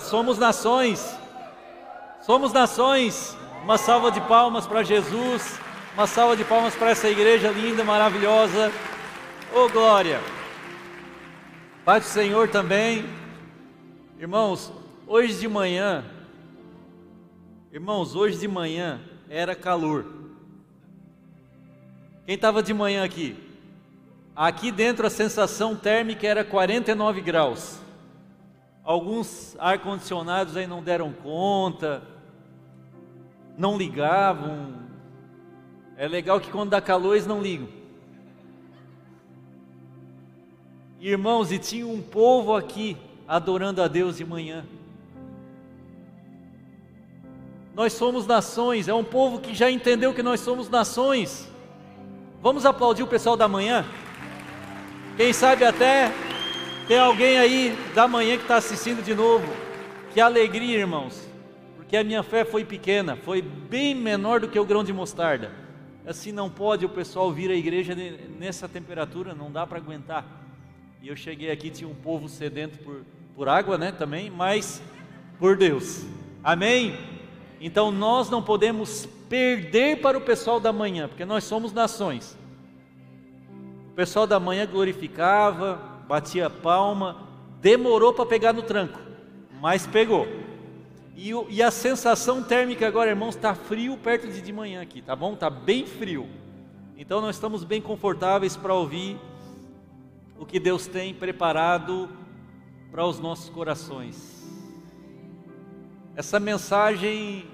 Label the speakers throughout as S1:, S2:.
S1: somos nações. Somos nações. Uma salva de palmas para Jesus. Uma salva de palmas para essa igreja linda, maravilhosa. Oh glória! Pai do Senhor também. Irmãos, hoje de manhã, irmãos, hoje de manhã era calor. Quem estava de manhã aqui? Aqui dentro a sensação térmica era 49 graus. Alguns ar-condicionados aí não deram conta, não ligavam. É legal que quando dá calor eles não ligam. Irmãos, e tinha um povo aqui adorando a Deus de manhã. Nós somos nações, é um povo que já entendeu que nós somos nações. Vamos aplaudir o pessoal da manhã? Quem sabe até tem alguém aí da manhã que está assistindo de novo. Que alegria, irmãos, porque a minha fé foi pequena, foi bem menor do que o grão de mostarda. Assim não pode o pessoal vir à igreja nessa temperatura, não dá para aguentar. E eu cheguei aqui, tinha um povo sedento por, por água, né, também, mas por Deus. Amém? Então nós não podemos perder para o pessoal da manhã, porque nós somos nações. O pessoal da manhã glorificava, batia palma, demorou para pegar no tranco, mas pegou. E, e, a sensação térmica agora, irmãos, está frio perto de de manhã aqui, tá bom? Está bem frio. Então nós estamos bem confortáveis para ouvir o que Deus tem preparado para os nossos corações. Essa mensagem,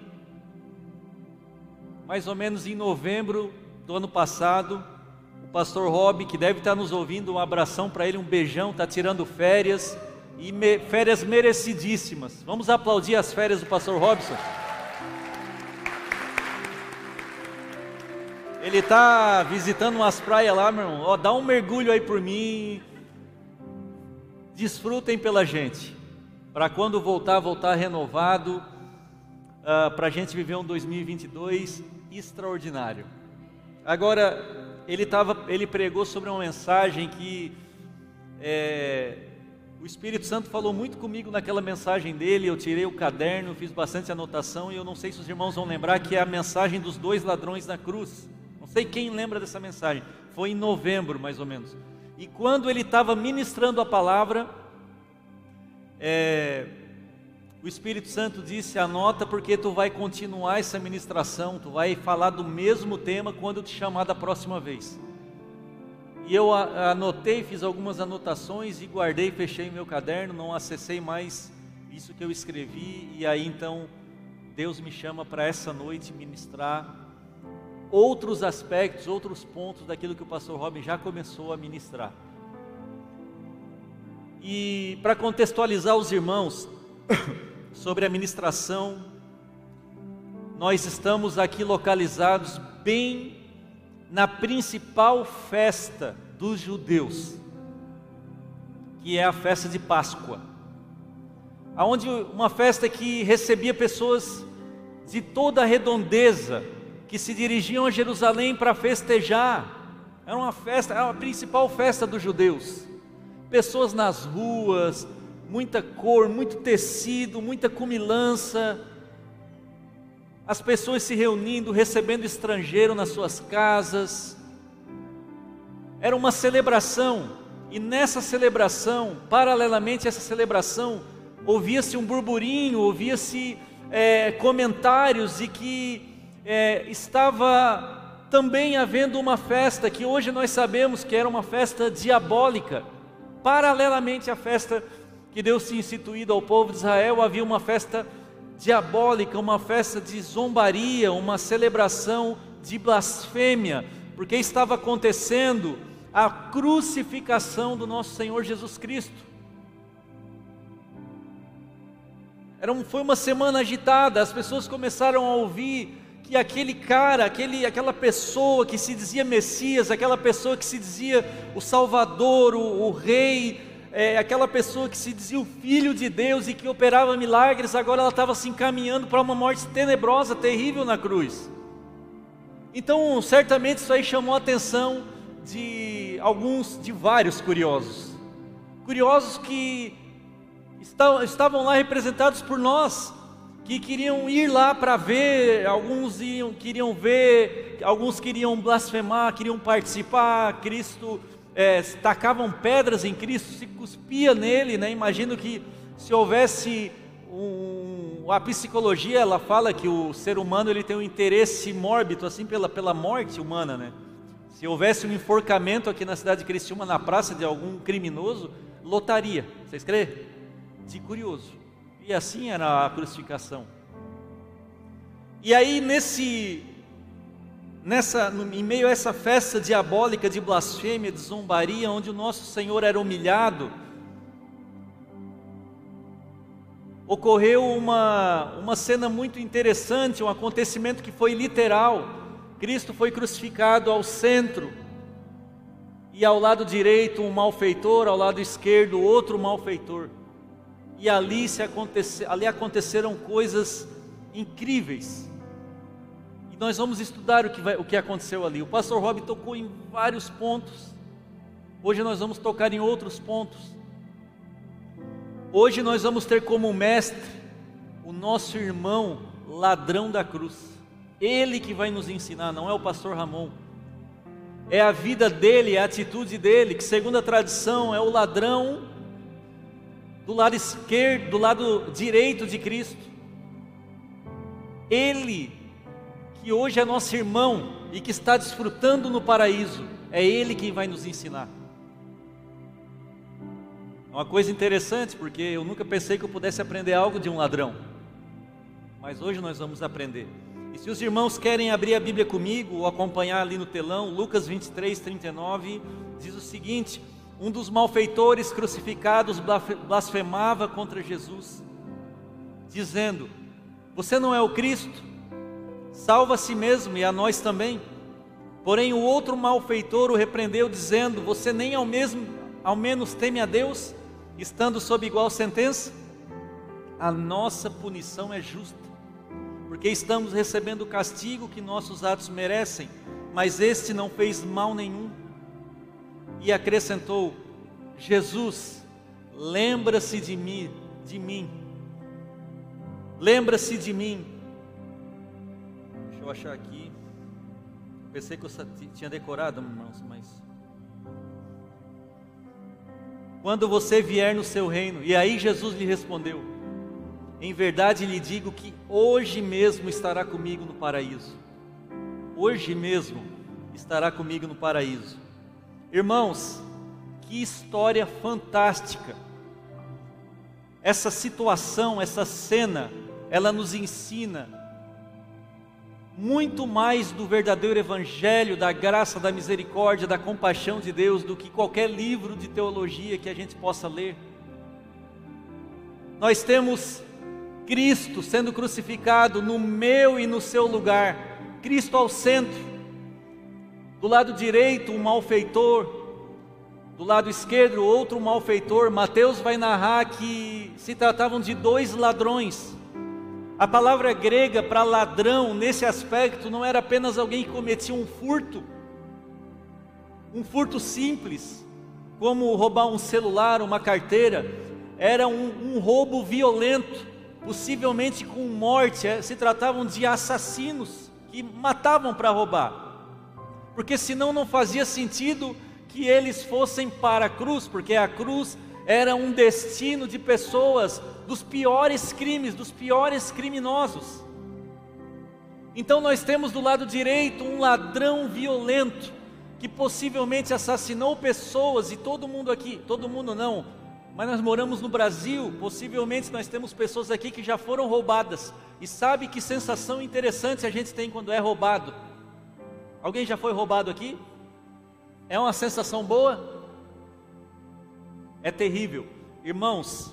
S1: mais ou menos em novembro do ano passado, o pastor Rob, que deve estar nos ouvindo, um abração para ele, um beijão, está tirando férias, e me, férias merecidíssimas. Vamos aplaudir as férias do pastor Robson. Ele está visitando umas praias lá, meu irmão. Ó, dá um mergulho aí por mim. Desfrutem pela gente. Para quando voltar, voltar renovado. Uh, ah, para a gente viver um 2022 extraordinário. Agora, ele, tava, ele pregou sobre uma mensagem que é, o Espírito Santo falou muito comigo naquela mensagem dele. Eu tirei o caderno, fiz bastante anotação e eu não sei se os irmãos vão lembrar que é a mensagem dos dois ladrões na cruz. Não sei quem lembra dessa mensagem. Foi em novembro, mais ou menos. E quando ele estava ministrando a palavra, é, o Espírito Santo disse: anota, porque tu vai continuar essa ministração, tu vai falar do mesmo tema quando eu te chamar da próxima vez. E eu anotei, fiz algumas anotações e guardei, fechei meu caderno, não acessei mais isso que eu escrevi, e aí então Deus me chama para essa noite ministrar outros aspectos, outros pontos daquilo que o pastor Robin já começou a ministrar. E para contextualizar os irmãos, sobre a ministração. Nós estamos aqui localizados bem na principal festa dos judeus, que é a festa de Páscoa. Aonde uma festa que recebia pessoas de toda a redondeza que se dirigiam a Jerusalém para festejar. Era uma festa, era a principal festa dos judeus. Pessoas nas ruas, muita cor, muito tecido, muita cumilança, as pessoas se reunindo, recebendo estrangeiro nas suas casas. Era uma celebração, e nessa celebração, paralelamente a essa celebração, ouvia-se um burburinho, ouvia-se é, comentários de que é, estava também havendo uma festa que hoje nós sabemos que era uma festa diabólica, paralelamente à festa que Deus tinha instituído ao povo de Israel, havia uma festa diabólica, uma festa de zombaria, uma celebração de blasfêmia, porque estava acontecendo a crucificação do nosso Senhor Jesus Cristo. Era um, foi uma semana agitada, as pessoas começaram a ouvir que aquele cara, aquele, aquela pessoa que se dizia Messias, aquela pessoa que se dizia o Salvador, o, o Rei, é, aquela pessoa que se dizia o filho de Deus e que operava milagres, agora ela estava se encaminhando para uma morte tenebrosa, terrível na cruz. Então, certamente isso aí chamou a atenção de alguns, de vários curiosos. Curiosos que estavam lá representados por nós, que queriam ir lá para ver, alguns iam, queriam ver, alguns queriam blasfemar, queriam participar, Cristo, é, tacavam pedras em Cristo, se cuspia nele, né? Imagino que se houvesse um, a psicologia, ela fala que o ser humano ele tem um interesse mórbido, assim, pela, pela morte humana, né? Se houvesse um enforcamento aqui na cidade de Criciúma, na praça de algum criminoso, lotaria. Vocês creem? De curioso. E assim era a crucificação. E aí nesse nessa em meio a essa festa diabólica de blasfêmia, de zombaria, onde o nosso Senhor era humilhado, ocorreu uma uma cena muito interessante, um acontecimento que foi literal. Cristo foi crucificado ao centro, e ao lado direito um malfeitor, ao lado esquerdo outro malfeitor. E ali, se aconte, ali aconteceram coisas incríveis. Nós vamos estudar o que, vai, o que aconteceu ali. O pastor Rob tocou em vários pontos. Hoje nós vamos tocar em outros pontos. Hoje nós vamos ter como mestre o nosso irmão ladrão da cruz. Ele que vai nos ensinar, não é o pastor Ramon. É a vida dele, é a atitude dele, que segundo a tradição é o ladrão do lado esquerdo, do lado direito de Cristo. Ele que hoje é nosso irmão e que está desfrutando no paraíso, é ele quem vai nos ensinar. Uma coisa interessante, porque eu nunca pensei que eu pudesse aprender algo de um ladrão. Mas hoje nós vamos aprender. E se os irmãos querem abrir a Bíblia comigo ou acompanhar ali no telão, Lucas 23, 39, diz o seguinte: Um dos malfeitores crucificados blasfemava contra Jesus, dizendo: Você não é o Cristo? Salva a si mesmo e a nós também. Porém, o outro malfeitor o repreendeu, dizendo: Você nem ao mesmo, ao menos teme a Deus, estando sob igual sentença? A nossa punição é justa porque estamos recebendo o castigo que nossos atos merecem, mas este não fez mal nenhum. E acrescentou: Jesus, lembra-se de mim, de mim. Lembra-se de mim. Eu achar aqui. Pensei que eu tinha decorado, irmãos, mas quando você vier no seu reino. E aí Jesus lhe respondeu: em verdade lhe digo que hoje mesmo estará comigo no paraíso. Hoje mesmo estará comigo no paraíso. Irmãos, que história fantástica. Essa situação, essa cena, ela nos ensina muito mais do verdadeiro evangelho, da graça, da misericórdia, da compaixão de Deus do que qualquer livro de teologia que a gente possa ler. Nós temos Cristo sendo crucificado no meu e no seu lugar, Cristo ao centro. Do lado direito, um malfeitor, do lado esquerdo, outro malfeitor. Mateus vai narrar que se tratavam de dois ladrões. A palavra grega para ladrão, nesse aspecto, não era apenas alguém que cometia um furto, um furto simples, como roubar um celular, uma carteira, era um, um roubo violento possivelmente com morte, é, se tratavam de assassinos que matavam para roubar, porque senão não fazia sentido que eles fossem para a cruz, porque a cruz era um destino de pessoas dos piores crimes, dos piores criminosos. Então nós temos do lado direito um ladrão violento que possivelmente assassinou pessoas e todo mundo aqui, todo mundo não, mas nós moramos no Brasil, possivelmente nós temos pessoas aqui que já foram roubadas. E sabe que sensação interessante a gente tem quando é roubado? Alguém já foi roubado aqui? É uma sensação boa? É terrível. Irmãos,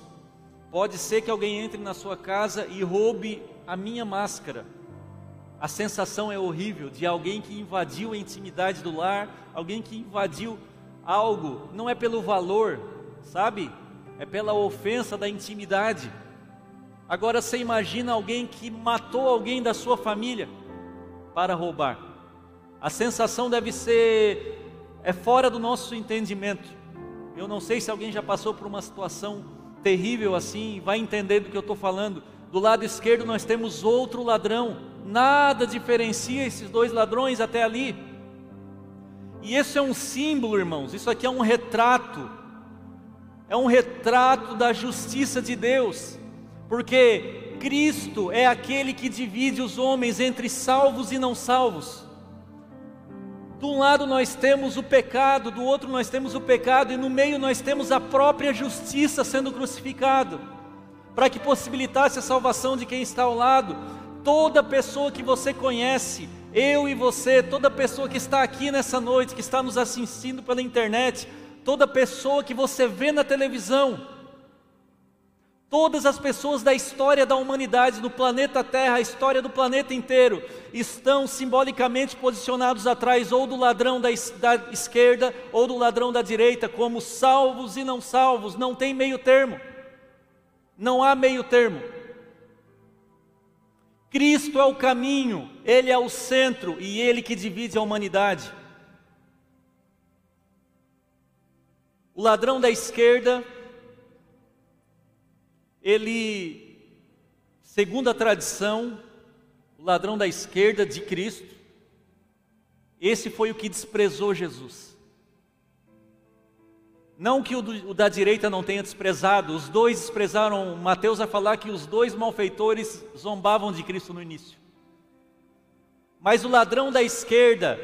S1: pode ser que alguém entre na sua casa e roube a minha máscara. A sensação é horrível de alguém que invadiu a intimidade do lar, alguém que invadiu algo, não é pelo valor, sabe? é pela ofensa da intimidade. Agora você imagina alguém que matou alguém da sua família para roubar. A sensação deve ser é fora do nosso entendimento. Eu não sei se alguém já passou por uma situação terrível assim, vai entender do que eu estou falando. Do lado esquerdo nós temos outro ladrão, nada diferencia esses dois ladrões até ali. E esse é um símbolo, irmãos, isso aqui é um retrato, é um retrato da justiça de Deus, porque Cristo é aquele que divide os homens entre salvos e não salvos. De um lado nós temos o pecado, do outro nós temos o pecado, e no meio nós temos a própria justiça sendo crucificado, para que possibilitasse a salvação de quem está ao lado. Toda pessoa que você conhece, eu e você, toda pessoa que está aqui nessa noite, que está nos assistindo pela internet, toda pessoa que você vê na televisão, Todas as pessoas da história da humanidade, do planeta Terra, a história do planeta inteiro, estão simbolicamente posicionados atrás ou do ladrão da, da, esquerda ou do ladrão da direita, como salvos e não salvos, não tem meio termo. Não há meio termo. Cristo é o caminho, Ele é o centro e Ele que divide a humanidade. O ladrão da esquerda ele, segundo a tradição, o ladrão da esquerda de Cristo, esse foi o que desprezou Jesus. Não que o, da direita não tenha desprezado, os dois desprezaram. Mateus vai falar que os dois malfeitores zombavam de Cristo no início. Mas o ladrão da esquerda,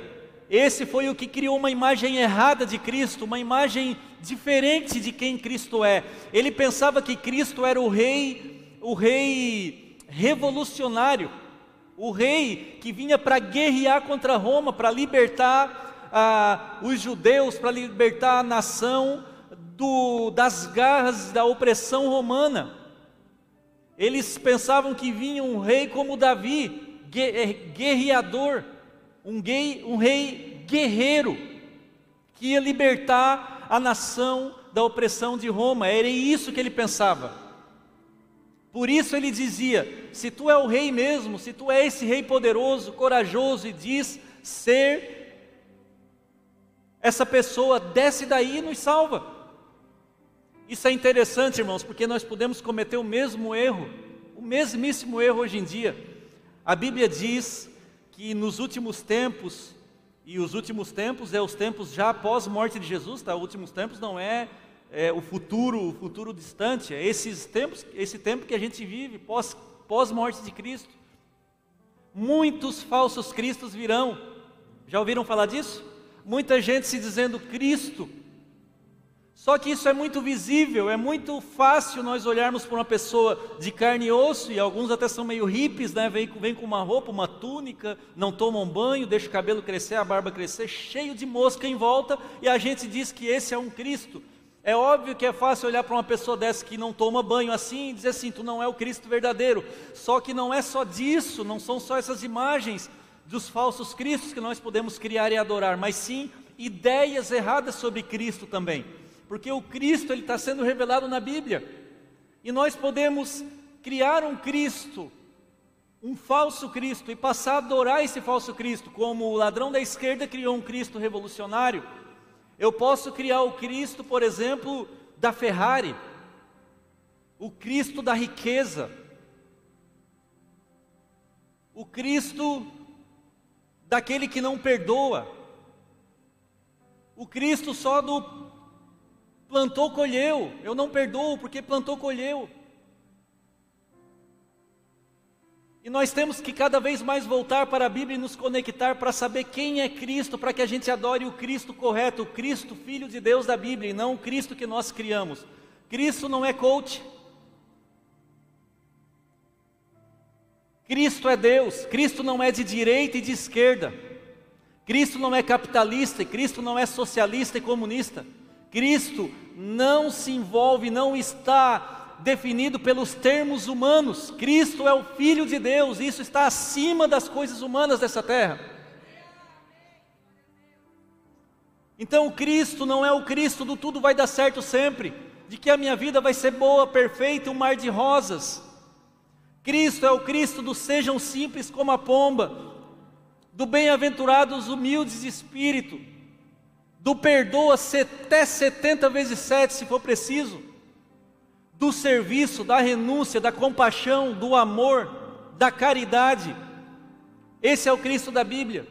S1: esse foi o que criou uma imagem errada de Cristo, uma imagem diferente de quem Cristo é. Ele pensava que Cristo era o rei, o rei revolucionário, o rei que vinha para guerrear contra Roma, para libertar ah, os judeus, para libertar a nação do, das garras da opressão romana. Eles pensavam que vinha um rei como Davi, guerreador um, um rei guerreiro que ia libertar a nação da opressão de Roma. Era isso que ele pensava. Por isso ele dizia: se tu é o rei mesmo, se tu é esse rei poderoso, corajoso e diz ser essa pessoa, desce daí e nos salva. Isso é interessante, irmãos, porque nós podemos cometer o mesmo erro, o mesmíssimo erro hoje em dia. A Bíblia diz que nos últimos tempos, e os últimos tempos é os tempos já após a morte de Jesus, tá? Os últimos tempos não é, é o futuro, o futuro distante, é esses tempos, esse tempo que a gente vive pós pós morte de Cristo. Muitos falsos cristos virão. Já ouviram falar disso? Muita gente se dizendo Cristo, só que isso é muito visível, é muito fácil nós olharmos para uma pessoa de carne e osso, e alguns até são meio hippies, né? Vem, vem com uma roupa, uma túnica, não tomam banho, deixa o cabelo crescer, a barba crescer, cheio de mosca em volta, e a gente diz que esse é um Cristo. É óbvio que é fácil olhar para uma pessoa dessa que não toma banho assim e dizer assim: tu não é o Cristo verdadeiro. Só que não é só disso, não são só essas imagens dos falsos cristos que nós podemos criar e adorar, mas sim ideias erradas sobre Cristo também porque o Cristo ele está sendo revelado na Bíblia. E nós podemos criar um Cristo, um falso Cristo, e passar a adorar esse falso Cristo, como o ladrão da esquerda criou um Cristo revolucionário. Eu posso criar o Cristo, por exemplo, da Ferrari, o Cristo da riqueza, o Cristo daquele que não perdoa, o Cristo só do Plantou, colheu. Eu não perdoo porque plantou, colheu. E nós temos que cada vez mais voltar para a Bíblia e nos conectar para saber quem é Cristo, para que a gente adore o Cristo correto, o Cristo, Filho de Deus da Bíblia, e não o Cristo que nós criamos. Cristo não é coach. Cristo é Deus. Cristo não é de direita e de esquerda. Cristo não é capitalista, Cristo não é socialista e comunista. Cristo não se envolve, não está definido pelos termos humanos. Cristo é o Filho de Deus, isso está acima das coisas humanas dessa terra. Então, Cristo não é o Cristo do tudo vai dar certo sempre, de que a minha vida vai ser boa, perfeita, um mar de rosas. Cristo é o Cristo do sejam simples como a pomba, do bem-aventurados humildes de espírito, do perdoa até 70 vezes 7, se for preciso, do serviço, da renúncia, da compaixão, do amor, da caridade. Esse é o Cristo da Bíblia.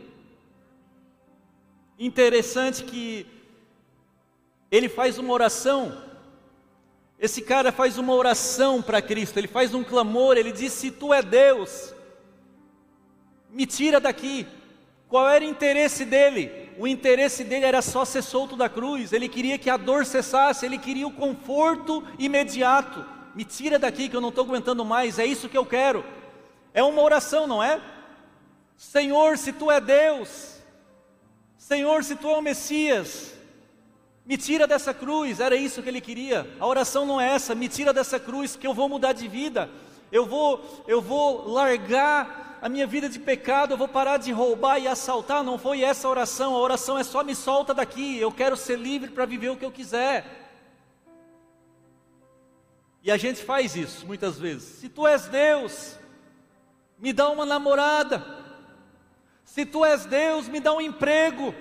S1: Interessante que ele faz uma oração. Esse cara faz uma oração para Cristo, ele faz um clamor, ele diz: Se tu é Deus, me tira daqui. Qual era o interesse dele? O interesse dele era só ser solto da cruz, ele queria que a dor cessasse, ele queria o conforto imediato. Me tira daqui que eu não estou aguentando mais, é isso que eu quero. É uma oração, não é? Senhor, se tu é Deus, Senhor, se tu é o Messias, me tira dessa cruz, era isso que ele queria. A oração não é essa, me tira dessa cruz que eu vou mudar de vida. Eu vou eu vou largar a minha vida de pecado, eu vou parar de roubar e assaltar. Não foi essa a oração, a oração é só me solta daqui, eu quero ser livre para viver o que eu quiser. E a gente faz isso muitas vezes. Se tu és Deus, me dá uma namorada. Se tu és Deus, me dá um emprego.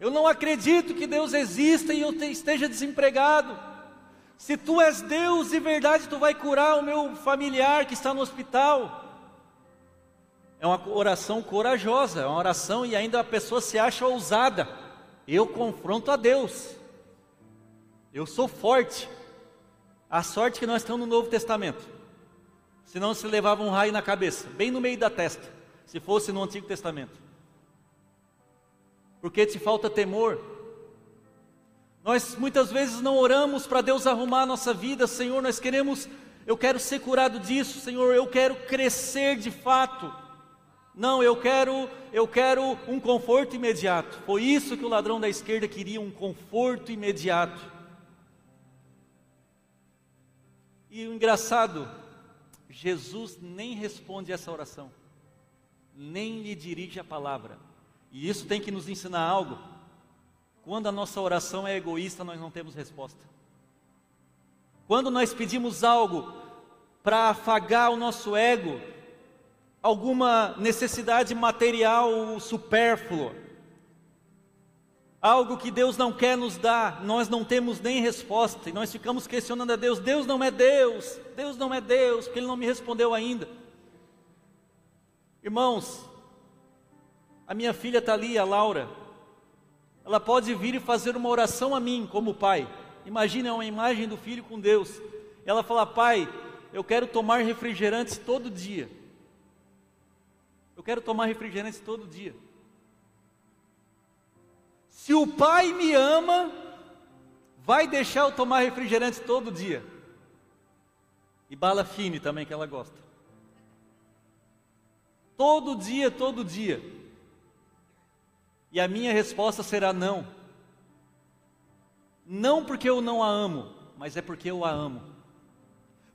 S1: Eu não acredito que Deus exista e eu esteja desempregado. Se tu és Deus de verdade, tu vai curar o meu familiar que está no hospital. É uma oração corajosa, é uma oração e ainda a pessoa se acha ousada. Eu confronto a Deus. Eu sou forte. A sorte que nós estamos no Novo Testamento. Senão se levava um raio na cabeça, bem no meio da testa, se fosse no Antigo Testamento. Porque te falta temor. Nós muitas vezes não oramos para Deus arrumar a nossa vida, Senhor, nós queremos, eu quero ser curado disso, Senhor, eu quero crescer de fato. Não, eu quero, eu quero um conforto imediato. Foi isso que o ladrão da esquerda queria, um conforto imediato. E o engraçado, Jesus nem responde essa oração, nem lhe dirige a palavra. E isso tem que nos ensinar algo. Quando a nossa oração é egoísta, nós não temos resposta. Quando nós pedimos algo para afagar o nosso ego, alguma necessidade material supérflua, algo que Deus não quer nos dar, nós não temos nem resposta, e nós ficamos questionando a Deus: Deus não é Deus, Deus não é Deus, porque Ele não me respondeu ainda. Irmãos, a minha filha está ali, a Laura, ela pode vir e fazer uma oração a mim, como pai. Imagina uma imagem do filho com Deus. Ela fala: Pai, eu quero tomar refrigerante todo dia. Eu quero tomar refrigerante todo dia. Se o pai me ama, vai deixar eu tomar refrigerante todo dia. E bala fine também, que ela gosta. Todo dia, todo dia. E a minha resposta será não. Não porque eu não a amo, mas é porque eu a amo.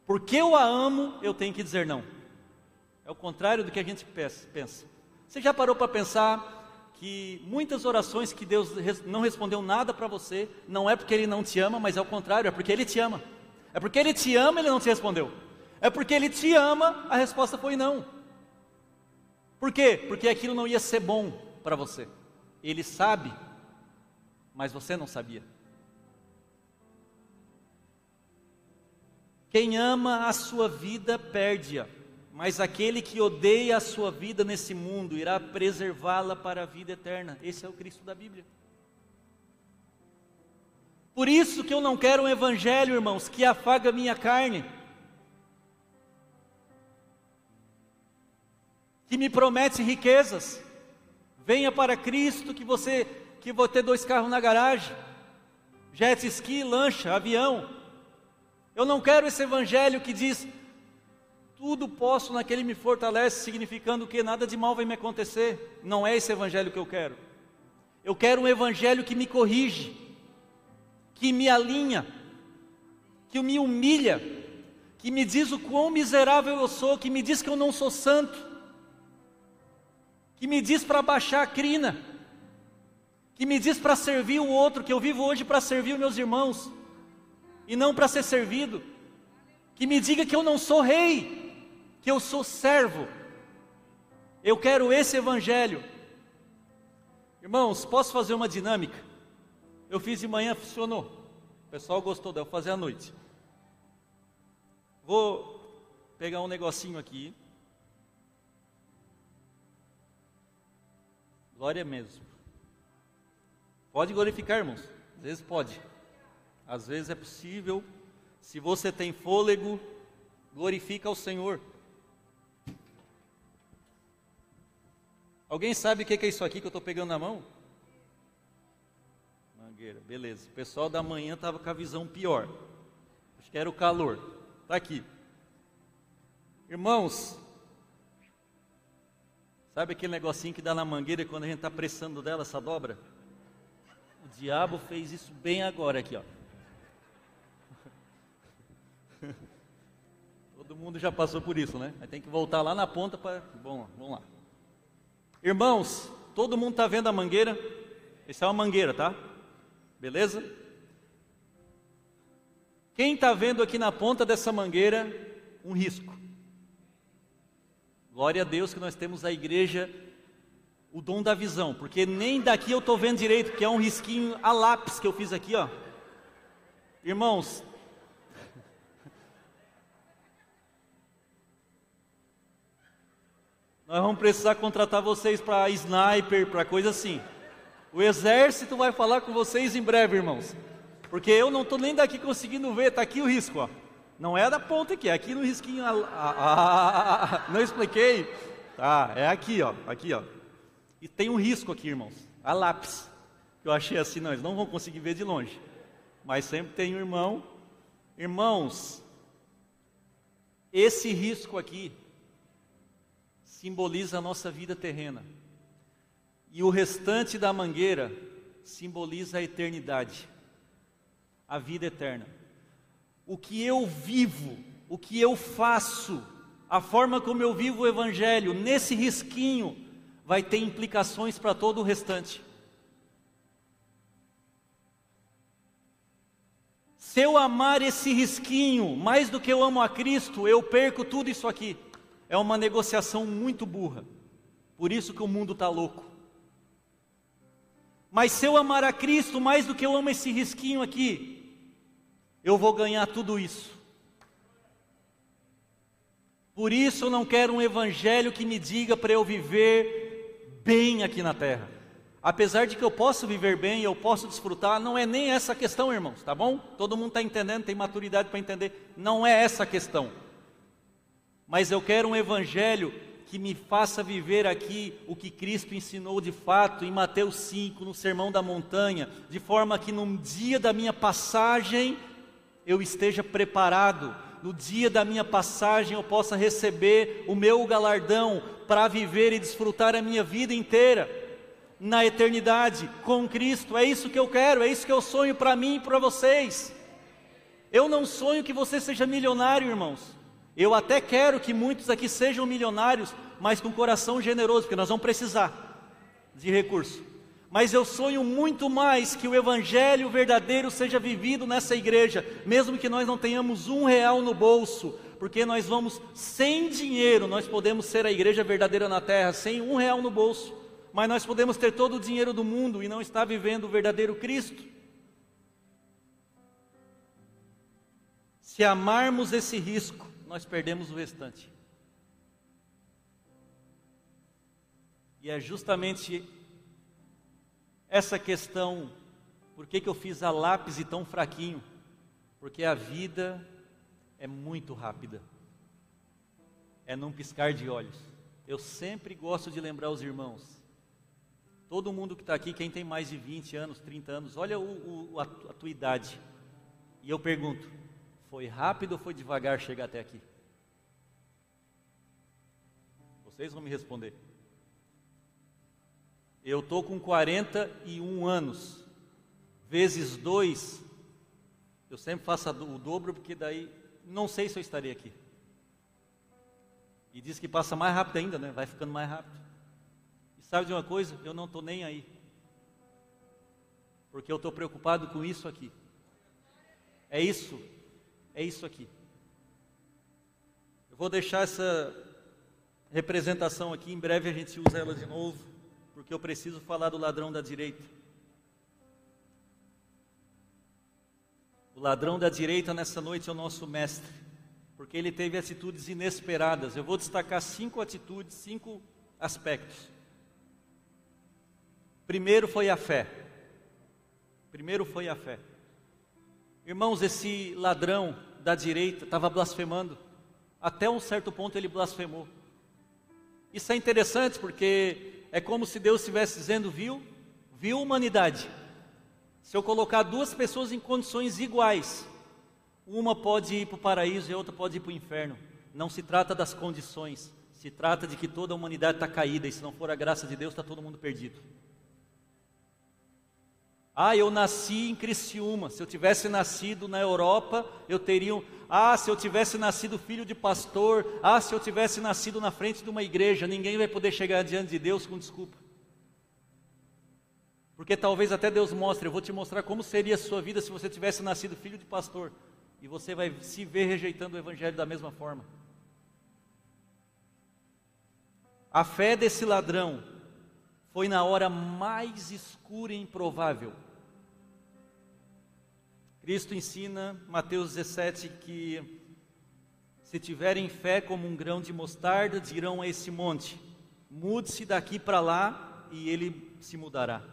S1: Porque eu a amo, eu tenho que dizer não. É o contrário do que a gente pensa. Você já parou para pensar que muitas orações que Deus não respondeu nada para você, não é porque Ele não te ama, mas é o contrário, é porque Ele te ama. É porque Ele te ama, Ele não te respondeu. É porque Ele te ama, a resposta foi não. Por quê? Porque aquilo não ia ser bom para você. Ele sabe, mas você não sabia. Quem ama a sua vida, perde-a mas aquele que odeia a sua vida nesse mundo irá preservá-la para a vida eterna. Esse é o Cristo da Bíblia. Por isso que eu não quero um evangelho, irmãos, que afaga minha carne, que me promete riquezas. Venha para Cristo que você que vou ter dois carros na garagem, jet ski, lancha, avião. Eu não quero esse evangelho que diz tudo posso naquele me fortalece, significando que nada de mal vai me acontecer. Não é esse evangelho que eu quero. Eu quero um evangelho que me corrige, que me alinha, que me humilha, que me diz o quão miserável eu sou, que me diz que eu não sou santo, que me diz para baixar a crina, que me diz para servir o outro, que eu vivo hoje para servir os meus irmãos e não para ser servido, que me diga que eu não sou rei, que eu sou servo. Eu quero esse evangelho. Irmãos, posso fazer uma dinâmica? Eu fiz de manhã, funcionou. O pessoal gostou, eu fazer à noite. Vou pegar um negocinho aqui. Glória mesmo. Pode glorificar, irmãos. Às vezes pode. Às vezes é possível. Se você tem fôlego, glorifica ao Senhor. Alguém sabe o que é isso aqui que eu estou pegando na mão? Mangueira, beleza. O pessoal da manhã estava com a visão pior. Acho que era o calor. Está aqui. Irmãos, Sabe aquele negocinho que dá na mangueira quando a gente está pressando dela essa dobra? O diabo fez isso bem agora aqui, ó. Todo mundo já passou por isso, né? Aí tem que voltar lá na ponta para. Bom, vamos lá. Irmãos, todo mundo está vendo a mangueira? Essa é uma mangueira, tá? Beleza? Quem está vendo aqui na ponta dessa mangueira um risco? Glória a Deus que nós temos a igreja o dom da visão, porque nem daqui eu estou vendo direito, que é um risquinho a lápis que eu fiz aqui, ó. Irmãos, nós vamos precisar contratar vocês para sniper, para coisa assim. O exército vai falar com vocês em breve, irmãos, porque eu não estou nem daqui conseguindo ver, está aqui o risco, ó. Não é da ponta aqui, é aqui no risquinho. Ah, ah, ah, não expliquei? Tá, é aqui, ó. Aqui, ó. E tem um risco aqui, irmãos. A lápis. Eu achei assim, não, eles não vão conseguir ver de longe. Mas sempre tem um irmão. Irmãos, esse risco aqui simboliza a nossa vida terrena. E o restante da mangueira simboliza a eternidade, a vida eterna o que eu vivo, o que eu faço, a forma como eu vivo o Evangelho, nesse risquinho, vai ter implicações para todo o restante. Se eu amar esse risquinho mais do que eu amo a Cristo, eu perco tudo isso aqui. É uma negociação muito burra. Por isso que o mundo está louco. Mas se eu amar a Cristo mais do que eu amo esse risquinho aqui, eu vou ganhar tudo isso. Por isso eu não quero um evangelho que me diga para eu viver bem aqui na terra. Apesar de que eu posso viver bem, eu posso desfrutar, não é nem essa a questão, irmãos, tá bom? Todo mundo está entendendo, tem maturidade para entender. Não é essa a questão. Mas eu quero um evangelho que me faça viver aqui o que Cristo ensinou de fato em Mateus 5, no Sermão da Montanha, de forma que no dia da minha passagem eu esteja preparado, no dia da minha passagem eu possa receber o meu galardão para viver e desfrutar a minha vida inteira na eternidade com Cristo. É isso que eu quero, é isso que eu sonho para mim e para vocês. Eu não sonho que você seja milionário, irmãos. Eu até quero que muitos aqui sejam milionários, mas com coração generoso, porque nós vamos precisar de recurso mas eu sonho muito mais que o Evangelho verdadeiro seja vivido nessa igreja, mesmo que nós não tenhamos um real no bolso, porque nós vamos sem dinheiro, nós podemos ser a igreja verdadeira na terra, sem um real no bolso, mas nós podemos ter todo o dinheiro do mundo e não estar vivendo o verdadeiro Cristo. Se amarmos esse risco, nós perdemos o restante. E é justamente essa questão, por que, que eu fiz a lápis e tão fraquinho? Porque a vida é muito rápida, é num piscar de olhos. Eu sempre gosto de lembrar os irmãos, todo mundo que está aqui, quem tem mais de 20 anos, 30 anos, olha o, o, a, a tua idade, e eu pergunto: foi rápido ou foi devagar chegar até aqui? Vocês vão me responder. Eu estou com 41 anos, vezes dois, eu sempre faço o dobro, porque daí não sei se eu estaria aqui. E diz que passa mais rápido ainda, né? Vai ficando mais rápido. E sabe de uma coisa? Eu não estou nem aí. Porque eu estou preocupado com isso aqui. É isso. É isso aqui. Eu vou deixar essa representação aqui, em breve a gente usa ela de novo porque eu preciso falar do ladrão da direita. O ladrão da direita nessa noite é o nosso mestre. porque ele teve atitudes inesperadas. Eu vou destacar cinco atitudes, cinco aspectos. Primeiro foi a fé. Primeiro foi a fé. Irmãos, esse ladrão da direita estava blasfemando. Até um certo ponto ele blasfemou. Isso é interessante porque é como se Deus estivesse dizendo: viu, viu humanidade. Se eu colocar duas pessoas em condições iguais, uma pode ir para o paraíso e a outra pode ir para o inferno. Não se trata das condições, se trata de que toda a humanidade está caída e se não for a graça de Deus, está todo mundo perdido. Ah, eu nasci em Criciúma. Se eu tivesse nascido na Europa, eu teria. Ah, se eu tivesse nascido filho de pastor. Ah, se eu tivesse nascido na frente de uma igreja. Ninguém vai poder chegar diante de Deus com desculpa. Porque talvez até Deus mostre. Eu vou te mostrar como seria a sua vida se você tivesse nascido filho de pastor. E você vai se ver rejeitando o Evangelho da mesma forma. A fé desse ladrão foi na hora mais escura e improvável Cristo ensina, Mateus 17, que se tiverem fé como um grão de mostarda, dirão a esse monte: mude-se daqui para lá, e ele se mudará.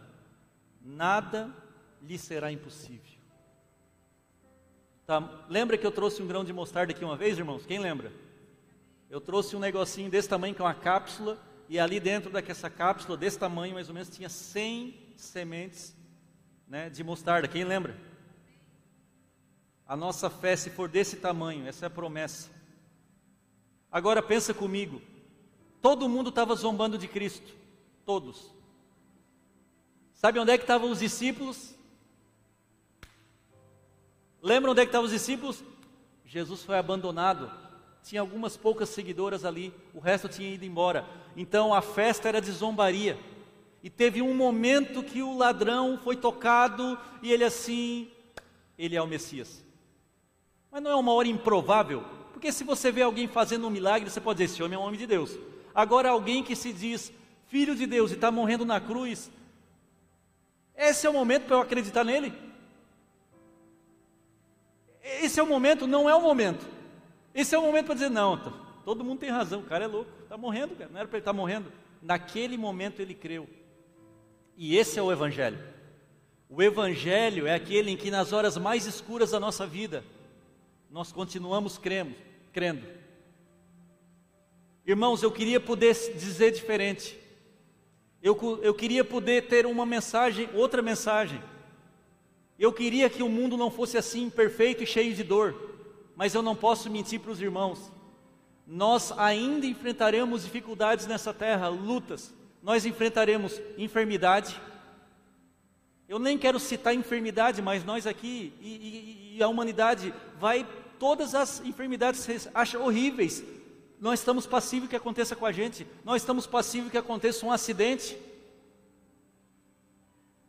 S1: Nada lhe será impossível. Tá, lembra que eu trouxe um grão de mostarda aqui uma vez, irmãos? Quem lembra? Eu trouxe um negocinho desse tamanho, que é uma cápsula, e ali dentro daquela cápsula, desse tamanho mais ou menos, tinha 100 sementes né, de mostarda. Quem lembra? A nossa fé, se for desse tamanho, essa é a promessa. Agora pensa comigo. Todo mundo estava zombando de Cristo. Todos. Sabe onde é que estavam os discípulos? Lembra onde é que estavam os discípulos? Jesus foi abandonado. Tinha algumas poucas seguidoras ali, o resto tinha ido embora. Então a festa era de zombaria. E teve um momento que o ladrão foi tocado e ele assim, ele é o Messias. Mas não é uma hora improvável? Porque se você vê alguém fazendo um milagre, você pode dizer: esse homem é um homem de Deus. Agora, alguém que se diz filho de Deus e está morrendo na cruz, esse é o momento para eu acreditar nele? Esse é o momento? Não é o momento. Esse é o momento para dizer: não, todo mundo tem razão, o cara é louco, está morrendo, cara. não era para ele estar tá morrendo. Naquele momento ele creu. E esse é o Evangelho. O Evangelho é aquele em que, nas horas mais escuras da nossa vida, nós continuamos crendo, crendo. Irmãos, eu queria poder dizer diferente. Eu, eu queria poder ter uma mensagem, outra mensagem. Eu queria que o mundo não fosse assim, perfeito e cheio de dor. Mas eu não posso mentir para os irmãos. Nós ainda enfrentaremos dificuldades nessa terra, lutas. Nós enfrentaremos enfermidade. Eu nem quero citar enfermidade, mas nós aqui e, e, e a humanidade vai todas as enfermidades acham horríveis. Nós estamos passíveis que aconteça com a gente. Nós estamos passíveis que aconteça um acidente.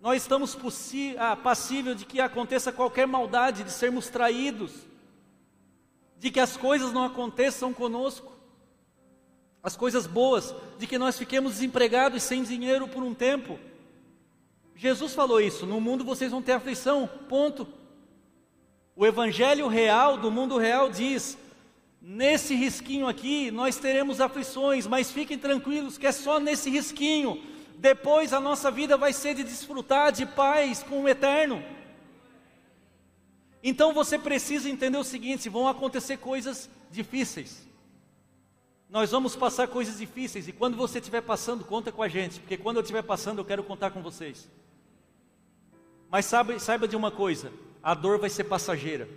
S1: Nós estamos ah, passíveis de que aconteça qualquer maldade, de sermos traídos, de que as coisas não aconteçam conosco, as coisas boas, de que nós fiquemos desempregados e sem dinheiro por um tempo. Jesus falou isso: no mundo vocês vão ter aflição, ponto. O evangelho real do mundo real diz: nesse risquinho aqui nós teremos aflições, mas fiquem tranquilos que é só nesse risquinho. Depois a nossa vida vai ser de desfrutar de paz com o eterno. Então você precisa entender o seguinte: vão acontecer coisas difíceis. Nós vamos passar coisas difíceis e quando você estiver passando, conta com a gente, porque quando eu estiver passando, eu quero contar com vocês. Mas sabe, saiba de uma coisa: a dor vai ser passageira.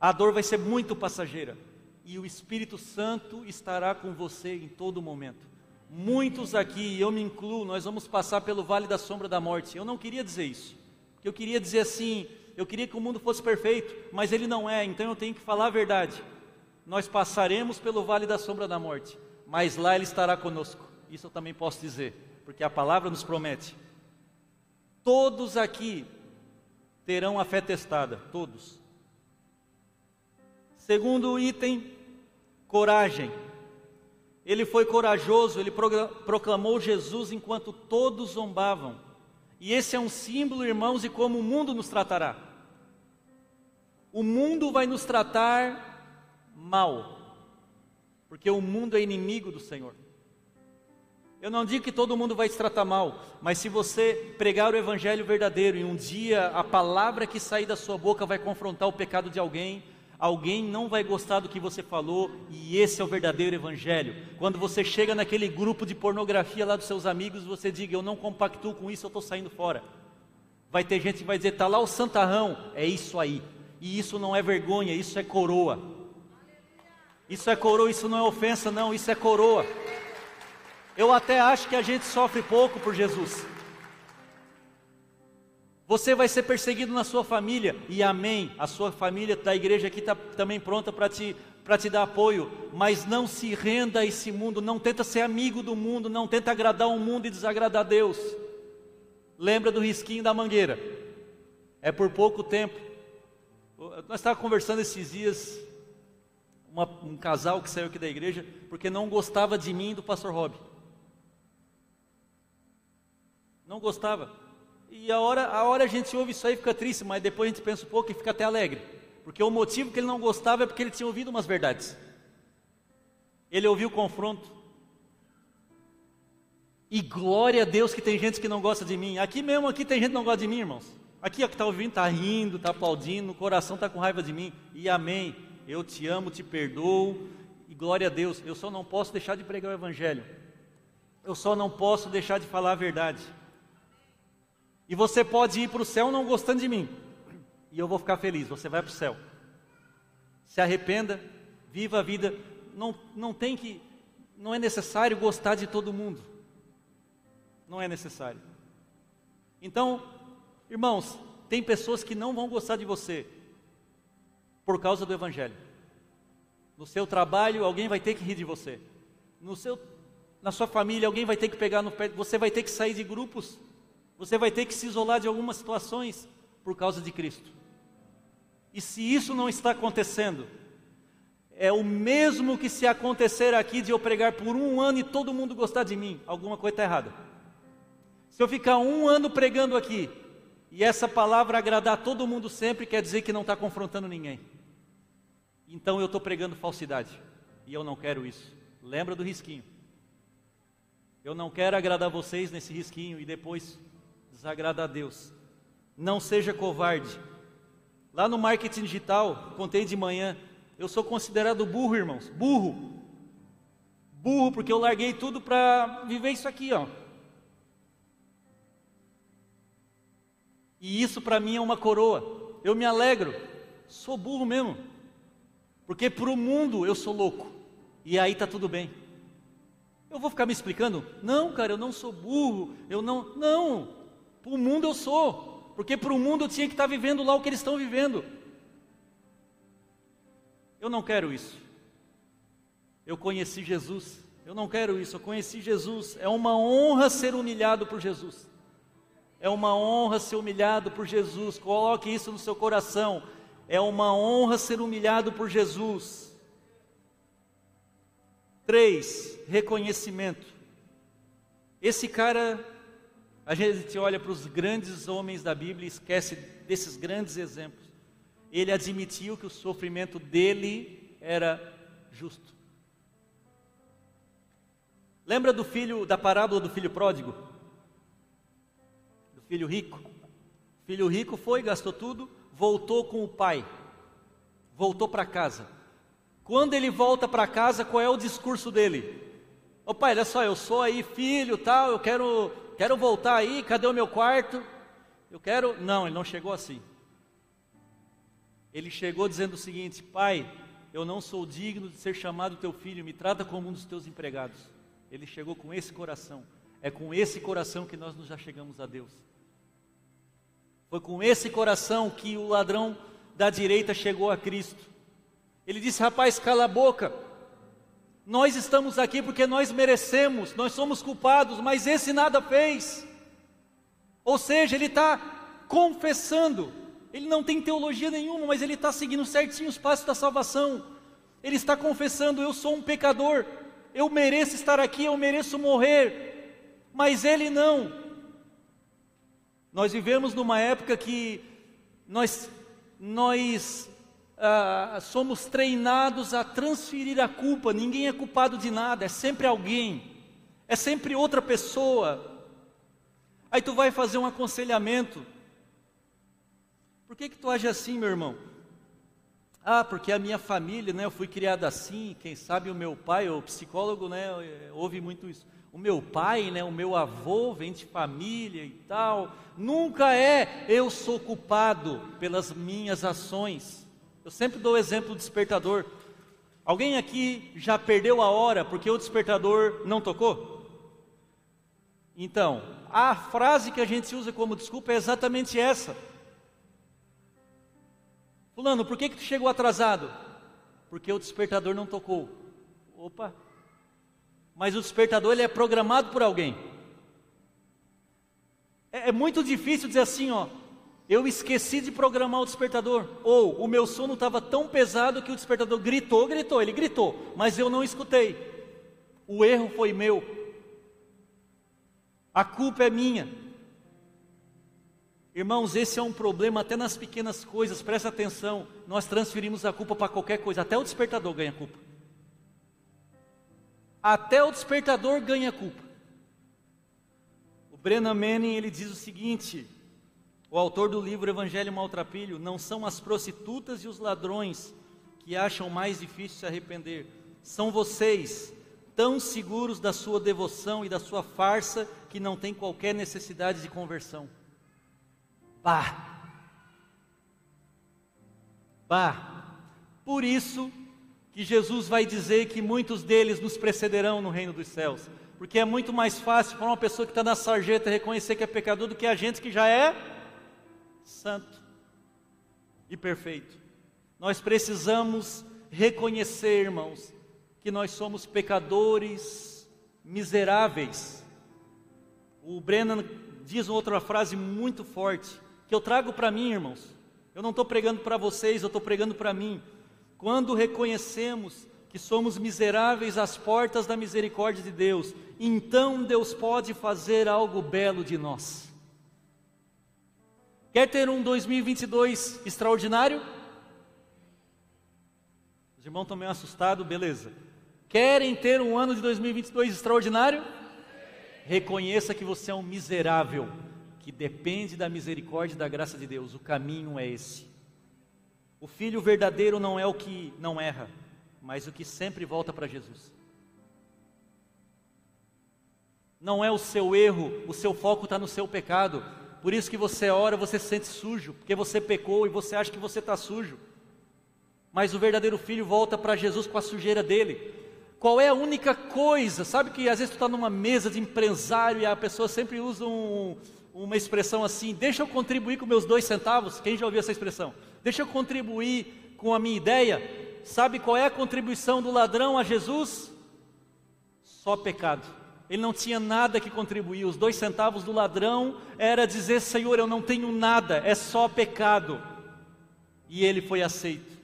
S1: A dor vai ser muito passageira. E o Espírito Santo estará com você em todo momento. Muitos aqui, eu me incluo, nós vamos passar pelo vale da sombra da morte. Eu não queria dizer isso. Eu queria dizer assim, eu queria que o mundo fosse perfeito, mas ele não é, então eu tenho que falar a verdade. Nós passaremos pelo vale da sombra da morte, mas lá ele estará conosco. Isso eu também posso dizer, porque a palavra nos promete. Todos aqui terão a fé testada, todos. Segundo item, coragem. Ele foi corajoso, ele proclamou Jesus enquanto todos zombavam. E esse é um símbolo, irmãos, de como o mundo nos tratará. O mundo vai nos tratar mal, porque o mundo é inimigo do Senhor. Eu não digo que todo mundo vai te tratar mal, mas se você pregar o evangelho verdadeiro e um dia a palavra que sair da sua boca vai confrontar o pecado de alguém, alguém não vai gostar do que você falou, e esse é o verdadeiro evangelho. Quando você chega naquele grupo de pornografia lá dos seus amigos, você diga: Eu não compactuo com isso, eu estou saindo fora. Vai ter gente que vai dizer: Está lá o santarrão, é isso aí. E isso não é vergonha, isso é coroa. Isso é coroa, isso não é ofensa, não, isso é coroa. Eu até acho que a gente sofre pouco por Jesus. Você vai ser perseguido na sua família, e amém. A sua família da igreja aqui está também pronta para te, te dar apoio, mas não se renda a esse mundo, não tenta ser amigo do mundo, não tenta agradar o mundo e desagradar Deus. Lembra do risquinho da mangueira? É por pouco tempo. Nós estávamos conversando esses dias, uma, um casal que saiu aqui da igreja, porque não gostava de mim e do pastor Rob. Não gostava. E a hora, a hora a gente ouve isso aí fica triste, mas depois a gente pensa um pouco e fica até alegre. Porque o motivo que ele não gostava é porque ele tinha ouvido umas verdades. Ele ouviu o confronto. E glória a Deus que tem gente que não gosta de mim. Aqui mesmo, aqui tem gente que não gosta de mim, irmãos. Aqui ó, que está ouvindo, está rindo, está aplaudindo, o coração está com raiva de mim. E amém. Eu te amo, te perdoo. E glória a Deus. Eu só não posso deixar de pregar o Evangelho. Eu só não posso deixar de falar a verdade. E você pode ir para o céu não gostando de mim. E eu vou ficar feliz, você vai para o céu. Se arrependa, viva a vida. Não, não tem que, não é necessário gostar de todo mundo. Não é necessário. Então, irmãos, tem pessoas que não vão gostar de você por causa do Evangelho. No seu trabalho, alguém vai ter que rir de você. No seu, na sua família, alguém vai ter que pegar no pé. Você vai ter que sair de grupos você vai ter que se isolar de algumas situações por causa de Cristo. E se isso não está acontecendo, é o mesmo que se acontecer aqui de eu pregar por um ano e todo mundo gostar de mim, alguma coisa está errada. Se eu ficar um ano pregando aqui e essa palavra agradar todo mundo sempre, quer dizer que não está confrontando ninguém. Então eu estou pregando falsidade e eu não quero isso. Lembra do risquinho. Eu não quero agradar vocês nesse risquinho e depois desagrada a Deus. Não seja covarde. Lá no marketing digital, contei de manhã, eu sou considerado burro, irmãos, burro. Burro porque eu larguei tudo para viver isso aqui, ó. E isso para mim é uma coroa. Eu me alegro. Sou burro mesmo. Porque para o mundo eu sou louco. E aí tá tudo bem. Eu vou ficar me explicando? Não, cara, eu não sou burro. Eu não. Não. Para o mundo eu sou, porque para o mundo eu tinha que estar vivendo lá o que eles estão vivendo. Eu não quero isso. Eu conheci Jesus. Eu não quero isso. Eu conheci Jesus. É uma honra ser humilhado por Jesus. É uma honra ser humilhado por Jesus. Coloque isso no seu coração. É uma honra ser humilhado por Jesus. Três, reconhecimento. Esse cara a gente olha para os grandes homens da Bíblia e esquece desses grandes exemplos. Ele admitiu que o sofrimento dele era justo. Lembra do filho da parábola do filho pródigo? Do filho rico? O filho rico foi, gastou tudo, voltou com o pai. Voltou para casa. Quando ele volta para casa, qual é o discurso dele? Ô pai, olha só, eu sou aí filho, tal, eu quero quero voltar aí, cadê o meu quarto? Eu quero. Não, ele não chegou assim. Ele chegou dizendo o seguinte: Pai, eu não sou digno de ser chamado teu filho, me trata como um dos teus empregados. Ele chegou com esse coração. É com esse coração que nós já chegamos a Deus. Foi com esse coração que o ladrão da direita chegou a Cristo. Ele disse: Rapaz, cala a boca. Nós estamos aqui porque nós merecemos, nós somos culpados, mas esse nada fez. Ou seja, ele está confessando, ele não tem teologia nenhuma, mas ele está seguindo certinho os passos da salvação. Ele está confessando: eu sou um pecador, eu mereço estar aqui, eu mereço morrer, mas ele não. Nós vivemos numa época que nós, nós ah, somos treinados a transferir a culpa. Ninguém é culpado de nada, é sempre alguém, é sempre outra pessoa. Aí tu vai fazer um aconselhamento. Por que que tu age assim, meu irmão? Ah, porque a minha família, né, eu fui criado assim, quem sabe o meu pai, o psicólogo, né, ouve muito isso. O meu pai, né, o meu avô vem de família e tal. Nunca é eu sou culpado pelas minhas ações. Eu sempre dou o exemplo do despertador. Alguém aqui já perdeu a hora porque o despertador não tocou? Então, a frase que a gente usa como desculpa é exatamente essa. Fulano, por que, que tu chegou atrasado? Porque o despertador não tocou. Opa! Mas o despertador ele é programado por alguém. É, é muito difícil dizer assim, ó. Eu esqueci de programar o despertador. Ou o meu sono estava tão pesado que o despertador gritou, gritou, ele gritou, mas eu não escutei. O erro foi meu. A culpa é minha. Irmãos, esse é um problema até nas pequenas coisas, presta atenção. Nós transferimos a culpa para qualquer coisa, até o despertador ganha culpa. Até o despertador ganha culpa. O Brennan Manning ele diz o seguinte: o autor do livro Evangelho Maltrapilho, não são as prostitutas e os ladrões que acham mais difícil se arrepender, são vocês, tão seguros da sua devoção e da sua farsa, que não têm qualquer necessidade de conversão. Bah! Bah! Por isso que Jesus vai dizer que muitos deles nos precederão no reino dos céus. Porque é muito mais fácil para uma pessoa que está na sarjeta reconhecer que é pecador do que a gente que já é santo e perfeito. Nós precisamos reconhecer, irmãos, que nós somos pecadores miseráveis. O Brennan diz outra frase muito forte que eu trago para mim, irmãos. Eu não estou pregando para vocês, eu estou pregando para mim. Quando reconhecemos que somos miseráveis às portas da misericórdia de Deus, então Deus pode fazer algo belo de nós. Quer ter um 2022 extraordinário? Os irmãos estão meio assustados, beleza. Querem ter um ano de 2022 extraordinário? Reconheça que você é um miserável que depende da misericórdia e da graça de Deus. O caminho é esse. O filho verdadeiro não é o que não erra, mas o que sempre volta para Jesus. Não é o seu erro, o seu foco está no seu pecado. Por isso que você ora, você se sente sujo, porque você pecou e você acha que você está sujo. Mas o verdadeiro filho volta para Jesus com a sujeira dele. Qual é a única coisa? Sabe que às vezes tu está numa mesa de empresário e a pessoa sempre usa um, uma expressão assim: deixa eu contribuir com meus dois centavos. Quem já ouviu essa expressão? Deixa eu contribuir com a minha ideia. Sabe qual é a contribuição do ladrão a Jesus? Só pecado. Ele não tinha nada que contribuir. Os dois centavos do ladrão era dizer: Senhor, eu não tenho nada, é só pecado. E ele foi aceito.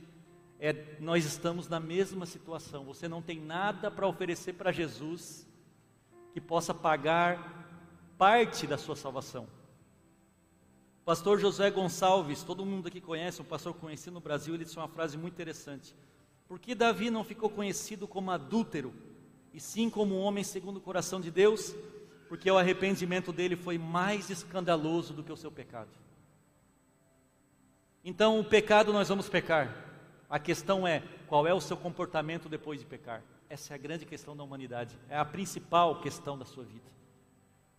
S1: É, nós estamos na mesma situação. Você não tem nada para oferecer para Jesus que possa pagar parte da sua salvação. pastor José Gonçalves, todo mundo aqui conhece, um pastor conhecido no Brasil, ele disse uma frase muito interessante. Por que Davi não ficou conhecido como adúltero, e sim como um homem segundo o coração de Deus? Porque o arrependimento dele foi mais escandaloso do que o seu pecado. Então, o pecado nós vamos pecar. A questão é, qual é o seu comportamento depois de pecar? Essa é a grande questão da humanidade, é a principal questão da sua vida.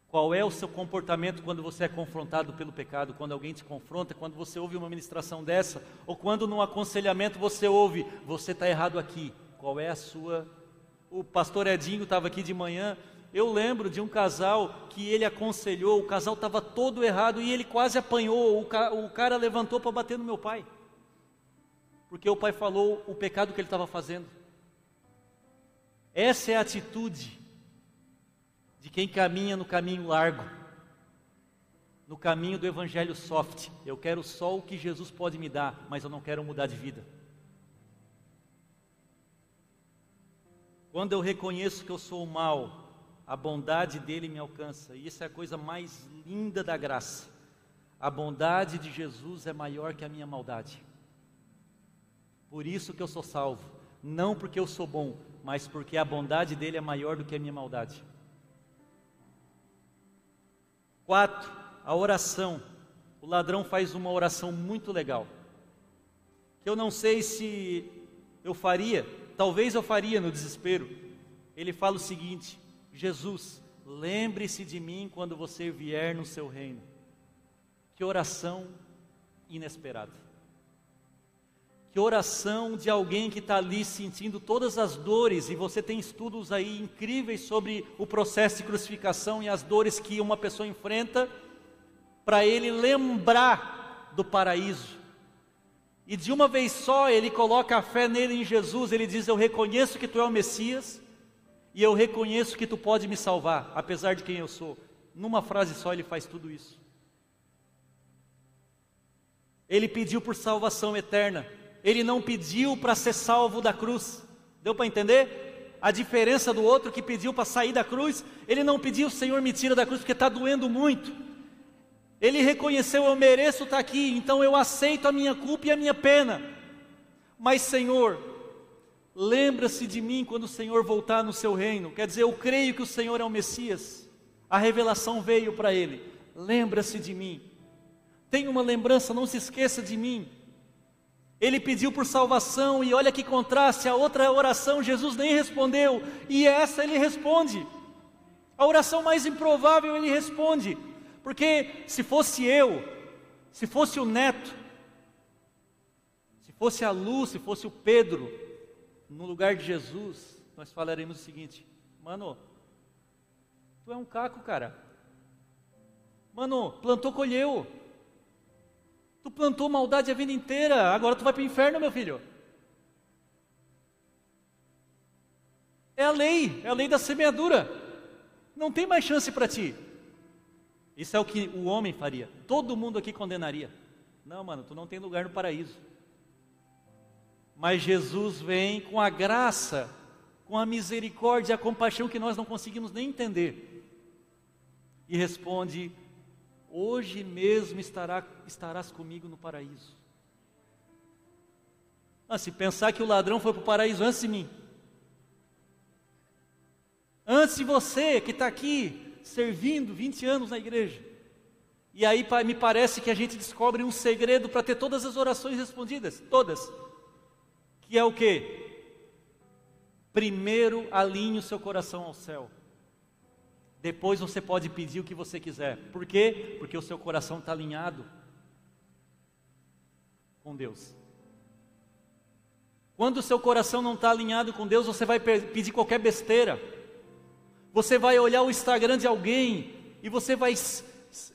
S1: Qual é o seu comportamento quando você é confrontado pelo pecado, quando alguém te confronta, quando você ouve uma ministração dessa, ou quando num aconselhamento você ouve, você está errado aqui. Qual é a sua. O pastor Edinho estava aqui de manhã. Eu lembro de um casal que ele aconselhou, o casal estava todo errado e ele quase apanhou. O, ca... o cara levantou para bater no meu pai, porque o pai falou o pecado que ele estava fazendo. Essa é a atitude de quem caminha no caminho largo, no caminho do evangelho soft. Eu quero só o que Jesus pode me dar, mas eu não quero mudar de vida. Quando eu reconheço que eu sou o mal, a bondade dele me alcança, e isso é a coisa mais linda da graça. A bondade de Jesus é maior que a minha maldade. Por isso que eu sou salvo, não porque eu sou bom, mas porque a bondade dele é maior do que a minha maldade. Quatro, a oração. O ladrão faz uma oração muito legal. Que eu não sei se eu faria, talvez eu faria no desespero. Ele fala o seguinte: Jesus, lembre-se de mim quando você vier no seu reino. Que oração inesperada. Que oração de alguém que está ali sentindo todas as dores, e você tem estudos aí incríveis sobre o processo de crucificação e as dores que uma pessoa enfrenta, para ele lembrar do paraíso. E de uma vez só ele coloca a fé nele em Jesus, ele diz: Eu reconheço que tu é o Messias, e eu reconheço que tu pode me salvar, apesar de quem eu sou. Numa frase só ele faz tudo isso. Ele pediu por salvação eterna. Ele não pediu para ser salvo da cruz. Deu para entender? A diferença do outro que pediu para sair da cruz, ele não pediu, Senhor, me tira da cruz porque está doendo muito. Ele reconheceu, eu mereço estar aqui, então eu aceito a minha culpa e a minha pena. Mas, Senhor, lembra-se de mim quando o Senhor voltar no seu reino. Quer dizer, eu creio que o Senhor é o Messias. A revelação veio para ele. Lembra-se de mim. Tenha uma lembrança, não se esqueça de mim. Ele pediu por salvação e olha que contraste, a outra oração Jesus nem respondeu, e essa ele responde. A oração mais improvável ele responde, porque se fosse eu, se fosse o neto, se fosse a Lu, se fosse o Pedro, no lugar de Jesus, nós falaremos o seguinte: Mano, tu é um caco, cara. Mano, plantou, colheu. Tu plantou maldade a vida inteira, agora tu vai para o inferno, meu filho. É a lei, é a lei da semeadura. Não tem mais chance para ti. Isso é o que o homem faria. Todo mundo aqui condenaria. Não, mano, tu não tem lugar no paraíso. Mas Jesus vem com a graça, com a misericórdia, a compaixão que nós não conseguimos nem entender. E responde: Hoje mesmo estará, estarás comigo no paraíso. Ah, se pensar que o ladrão foi para o paraíso antes de mim, antes de você que está aqui servindo 20 anos na igreja, e aí me parece que a gente descobre um segredo para ter todas as orações respondidas, todas, que é o que? Primeiro alinhe o seu coração ao céu. Depois você pode pedir o que você quiser. Por quê? Porque o seu coração está alinhado com Deus. Quando o seu coração não está alinhado com Deus, você vai pedir qualquer besteira. Você vai olhar o Instagram de alguém e você vai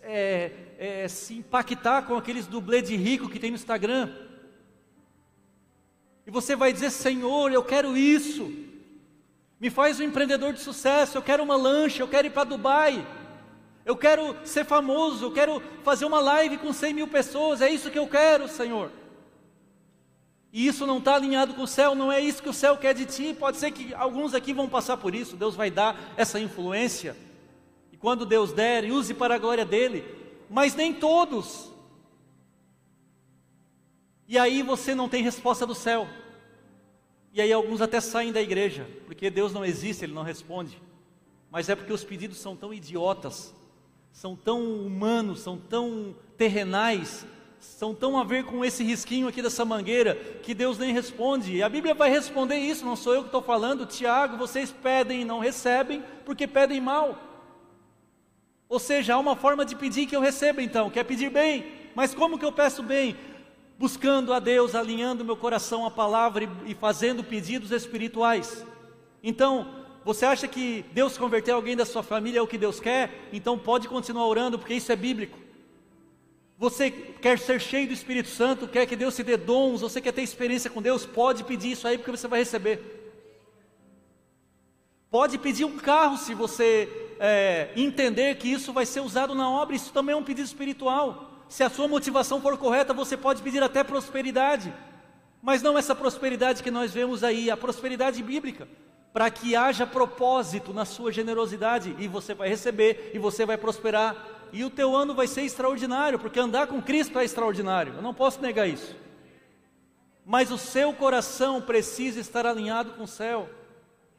S1: é, é, se impactar com aqueles dublê de rico que tem no Instagram. E você vai dizer: Senhor, eu quero isso. Me faz um empreendedor de sucesso. Eu quero uma lancha, eu quero ir para Dubai. Eu quero ser famoso, eu quero fazer uma live com 100 mil pessoas. É isso que eu quero, Senhor. E isso não está alinhado com o céu, não é isso que o céu quer de ti. Pode ser que alguns aqui vão passar por isso. Deus vai dar essa influência. E quando Deus der, use para a glória dele. Mas nem todos. E aí você não tem resposta do céu. E aí alguns até saem da igreja, porque Deus não existe, Ele não responde. Mas é porque os pedidos são tão idiotas, são tão humanos, são tão terrenais, são tão a ver com esse risquinho aqui dessa mangueira, que Deus nem responde. E a Bíblia vai responder isso, não sou eu que estou falando. Tiago, vocês pedem e não recebem, porque pedem mal. Ou seja, há uma forma de pedir que eu receba então, que é pedir bem. Mas como que eu peço bem? buscando a Deus, alinhando meu coração à palavra e, e fazendo pedidos espirituais. Então, você acha que Deus converter alguém da sua família é o que Deus quer? Então pode continuar orando, porque isso é bíblico. Você quer ser cheio do Espírito Santo, quer que Deus te dê dons, você quer ter experiência com Deus, pode pedir isso aí, porque você vai receber. Pode pedir um carro se você é, entender que isso vai ser usado na obra, isso também é um pedido espiritual. Se a sua motivação for correta, você pode pedir até prosperidade, mas não essa prosperidade que nós vemos aí, a prosperidade bíblica, para que haja propósito na sua generosidade e você vai receber e você vai prosperar e o teu ano vai ser extraordinário, porque andar com Cristo é extraordinário. Eu não posso negar isso. mas o seu coração precisa estar alinhado com o céu.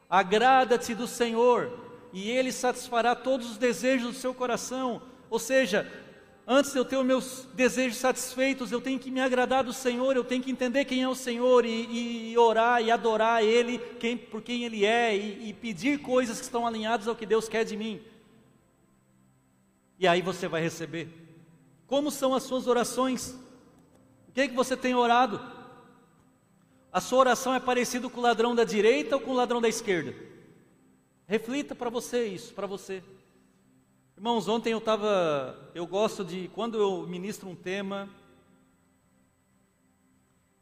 S1: Agrada-te do Senhor, e Ele satisfará todos os desejos do seu coração. Ou seja, Antes de eu ter os meus desejos satisfeitos, eu tenho que me agradar do Senhor, eu tenho que entender quem é o Senhor e, e orar e adorar Ele quem, por quem Ele é e, e pedir coisas que estão alinhadas ao que Deus quer de mim. E aí você vai receber. Como são as suas orações? O que é que você tem orado? A sua oração é parecida com o ladrão da direita ou com o ladrão da esquerda? Reflita para você isso, para você. Irmãos, ontem eu estava. Eu gosto de. Quando eu ministro um tema,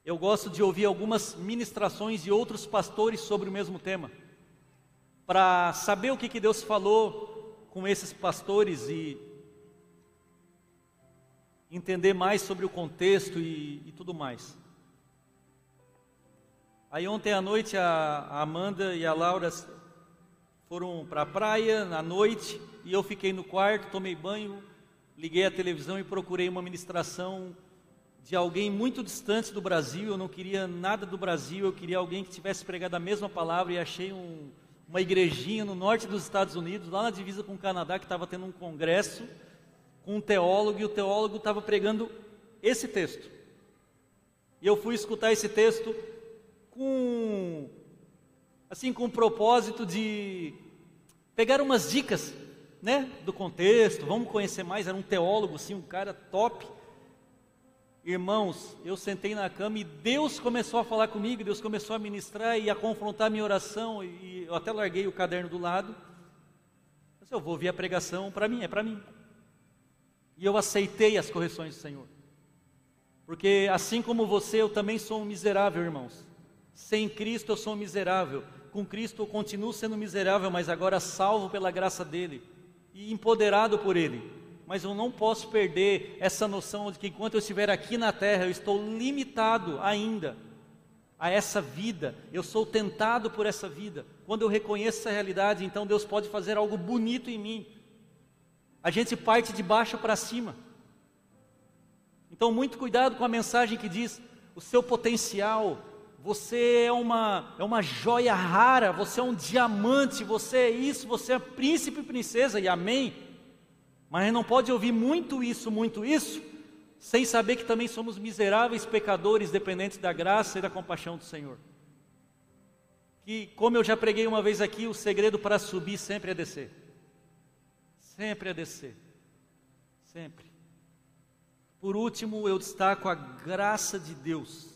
S1: eu gosto de ouvir algumas ministrações de outros pastores sobre o mesmo tema, para saber o que, que Deus falou com esses pastores e entender mais sobre o contexto e, e tudo mais. Aí ontem à noite a, a Amanda e a Laura foram para a praia na noite e eu fiquei no quarto, tomei banho, liguei a televisão e procurei uma ministração de alguém muito distante do Brasil. Eu não queria nada do Brasil, eu queria alguém que tivesse pregado a mesma palavra e achei um, uma igrejinha no norte dos Estados Unidos, lá na divisa com o Canadá, que estava tendo um congresso com um teólogo e o teólogo estava pregando esse texto. E eu fui escutar esse texto com assim com o propósito de pegar umas dicas, né, do contexto, vamos conhecer mais, era um teólogo assim, um cara top. Irmãos, eu sentei na cama e Deus começou a falar comigo, Deus começou a ministrar e a confrontar a minha oração, e eu até larguei o caderno do lado. Eu vou ouvir a pregação, para mim, é para mim. E eu aceitei as correções do Senhor. Porque assim como você, eu também sou um miserável, irmãos. Sem Cristo eu sou um miserável com Cristo eu continuo sendo miserável, mas agora salvo pela graça dele e empoderado por ele. Mas eu não posso perder essa noção de que enquanto eu estiver aqui na terra, eu estou limitado ainda a essa vida, eu sou tentado por essa vida. Quando eu reconheço essa realidade, então Deus pode fazer algo bonito em mim. A gente parte de baixo para cima. Então, muito cuidado com a mensagem que diz: o seu potencial, você é uma, é uma joia rara, você é um diamante, você é isso, você é príncipe e princesa, e amém. Mas não pode ouvir muito isso, muito isso, sem saber que também somos miseráveis pecadores dependentes da graça e da compaixão do Senhor. Que, como eu já preguei uma vez aqui, o segredo para subir sempre é descer. Sempre é descer. Sempre. Por último, eu destaco a graça de Deus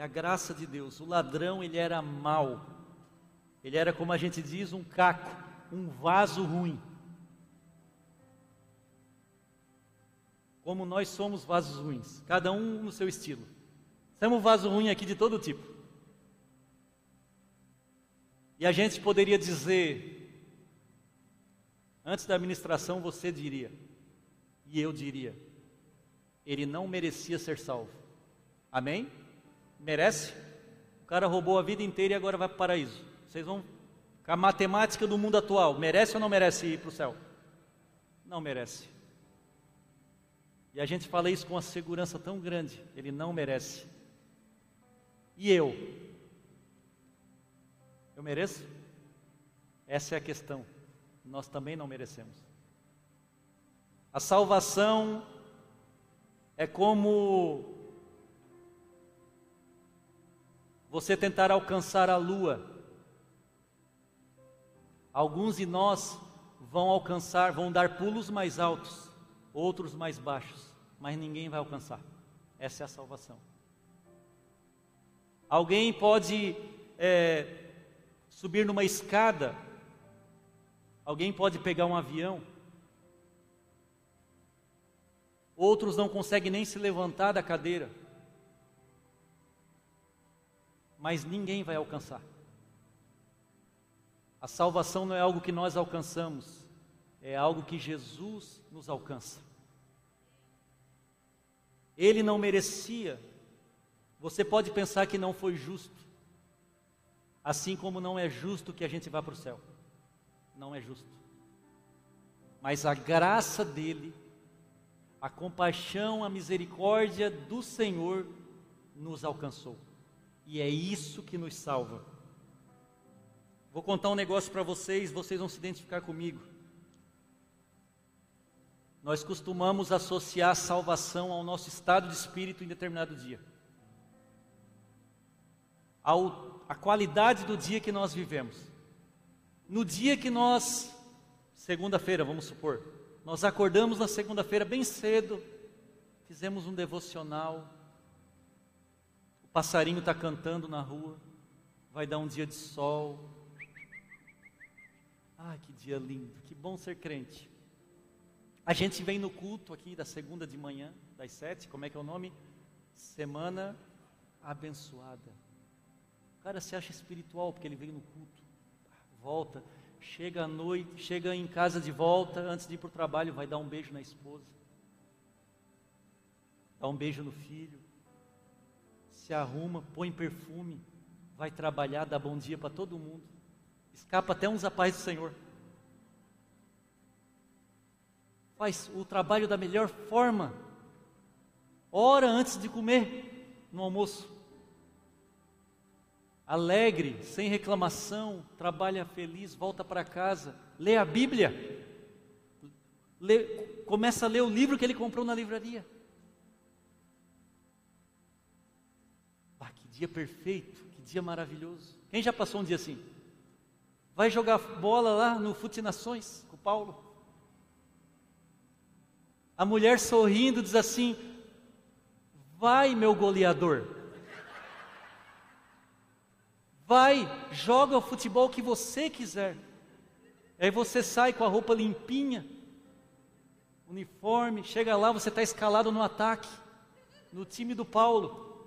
S1: é a graça de Deus. O ladrão, ele era mau. Ele era, como a gente diz, um caco, um vaso ruim. Como nós somos vasos ruins, cada um no seu estilo. Um vaso ruim aqui de todo tipo. E a gente poderia dizer, antes da administração você diria, e eu diria, ele não merecia ser salvo. Amém? Merece? O cara roubou a vida inteira e agora vai para o paraíso. Vocês vão. A matemática do mundo atual, merece ou não merece ir para o céu? Não merece. E a gente fala isso com uma segurança tão grande. Ele não merece. E eu? Eu mereço? Essa é a questão. Nós também não merecemos. A salvação é como você tentar alcançar a lua. Alguns de nós vão alcançar, vão dar pulos mais altos, outros mais baixos, mas ninguém vai alcançar. Essa é a salvação. Alguém pode é, subir numa escada, alguém pode pegar um avião, outros não conseguem nem se levantar da cadeira mas ninguém vai alcançar. A salvação não é algo que nós alcançamos, é algo que Jesus nos alcança. Ele não merecia. Você pode pensar que não foi justo, assim como não é justo que a gente vá para o céu. Não é justo. Mas a graça dele, a compaixão, a misericórdia do Senhor nos alcançou. E é isso que nos salva. Vou contar um negócio para vocês, vocês vão se identificar comigo. Nós costumamos associar salvação ao nosso estado de espírito em determinado dia, ao, a qualidade do dia que nós vivemos. No dia que nós, segunda-feira, vamos supor, nós acordamos na segunda-feira bem cedo, fizemos um devocional, o passarinho está cantando na rua, vai dar um dia de sol. Ai, que dia lindo, que bom ser crente. A gente vem no culto aqui da segunda de manhã, das sete, como é que é o nome? Semana abençoada. O cara se acha espiritual porque ele veio no culto. Volta, chega à noite, chega em casa de volta, antes de ir para o trabalho, vai dar um beijo na esposa, dá um beijo no filho, se arruma, põe perfume, vai trabalhar, dá bom dia para todo mundo, escapa até uns apais do Senhor. faz o trabalho da melhor forma. Ora antes de comer no almoço. Alegre, sem reclamação, trabalha feliz, volta para casa, lê a Bíblia. Lê, começa a ler o livro que ele comprou na livraria. Ah, que dia perfeito, que dia maravilhoso. Quem já passou um dia assim? Vai jogar bola lá no Fute Nações com o Paulo. A mulher sorrindo diz assim: Vai, meu goleador. Vai, joga o futebol que você quiser. Aí você sai com a roupa limpinha, uniforme, chega lá, você está escalado no ataque, no time do Paulo.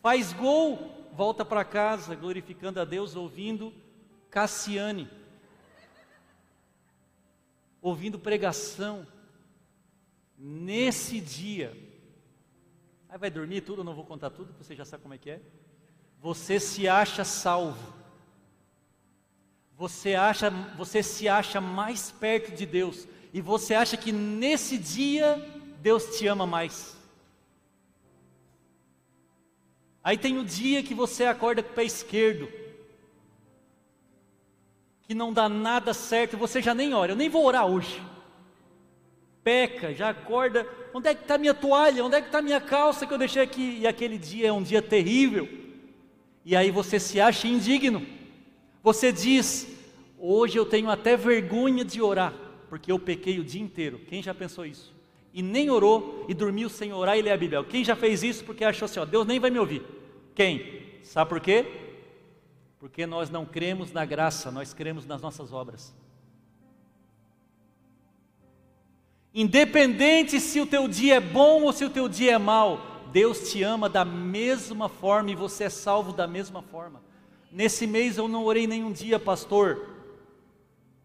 S1: Faz gol, volta para casa, glorificando a Deus, ouvindo Cassiane, ouvindo pregação nesse dia, aí vai dormir tudo, não vou contar tudo, você já sabe como é que é. Você se acha salvo. Você acha, você se acha mais perto de Deus e você acha que nesse dia Deus te ama mais. Aí tem o dia que você acorda com o pé esquerdo, que não dá nada certo, você já nem ora, eu nem vou orar hoje peca, já acorda, onde é que está minha toalha? Onde é que está minha calça que eu deixei aqui? E aquele dia é um dia terrível. E aí você se acha indigno. Você diz: hoje eu tenho até vergonha de orar, porque eu pequei o dia inteiro. Quem já pensou isso? E nem orou e dormiu sem orar e ler a Bíblia. Quem já fez isso porque achou assim: ó, Deus nem vai me ouvir? Quem? Sabe por quê? Porque nós não cremos na graça, nós cremos nas nossas obras. Independente se o teu dia é bom ou se o teu dia é mau, Deus te ama da mesma forma e você é salvo da mesma forma. Nesse mês eu não orei nenhum dia, pastor.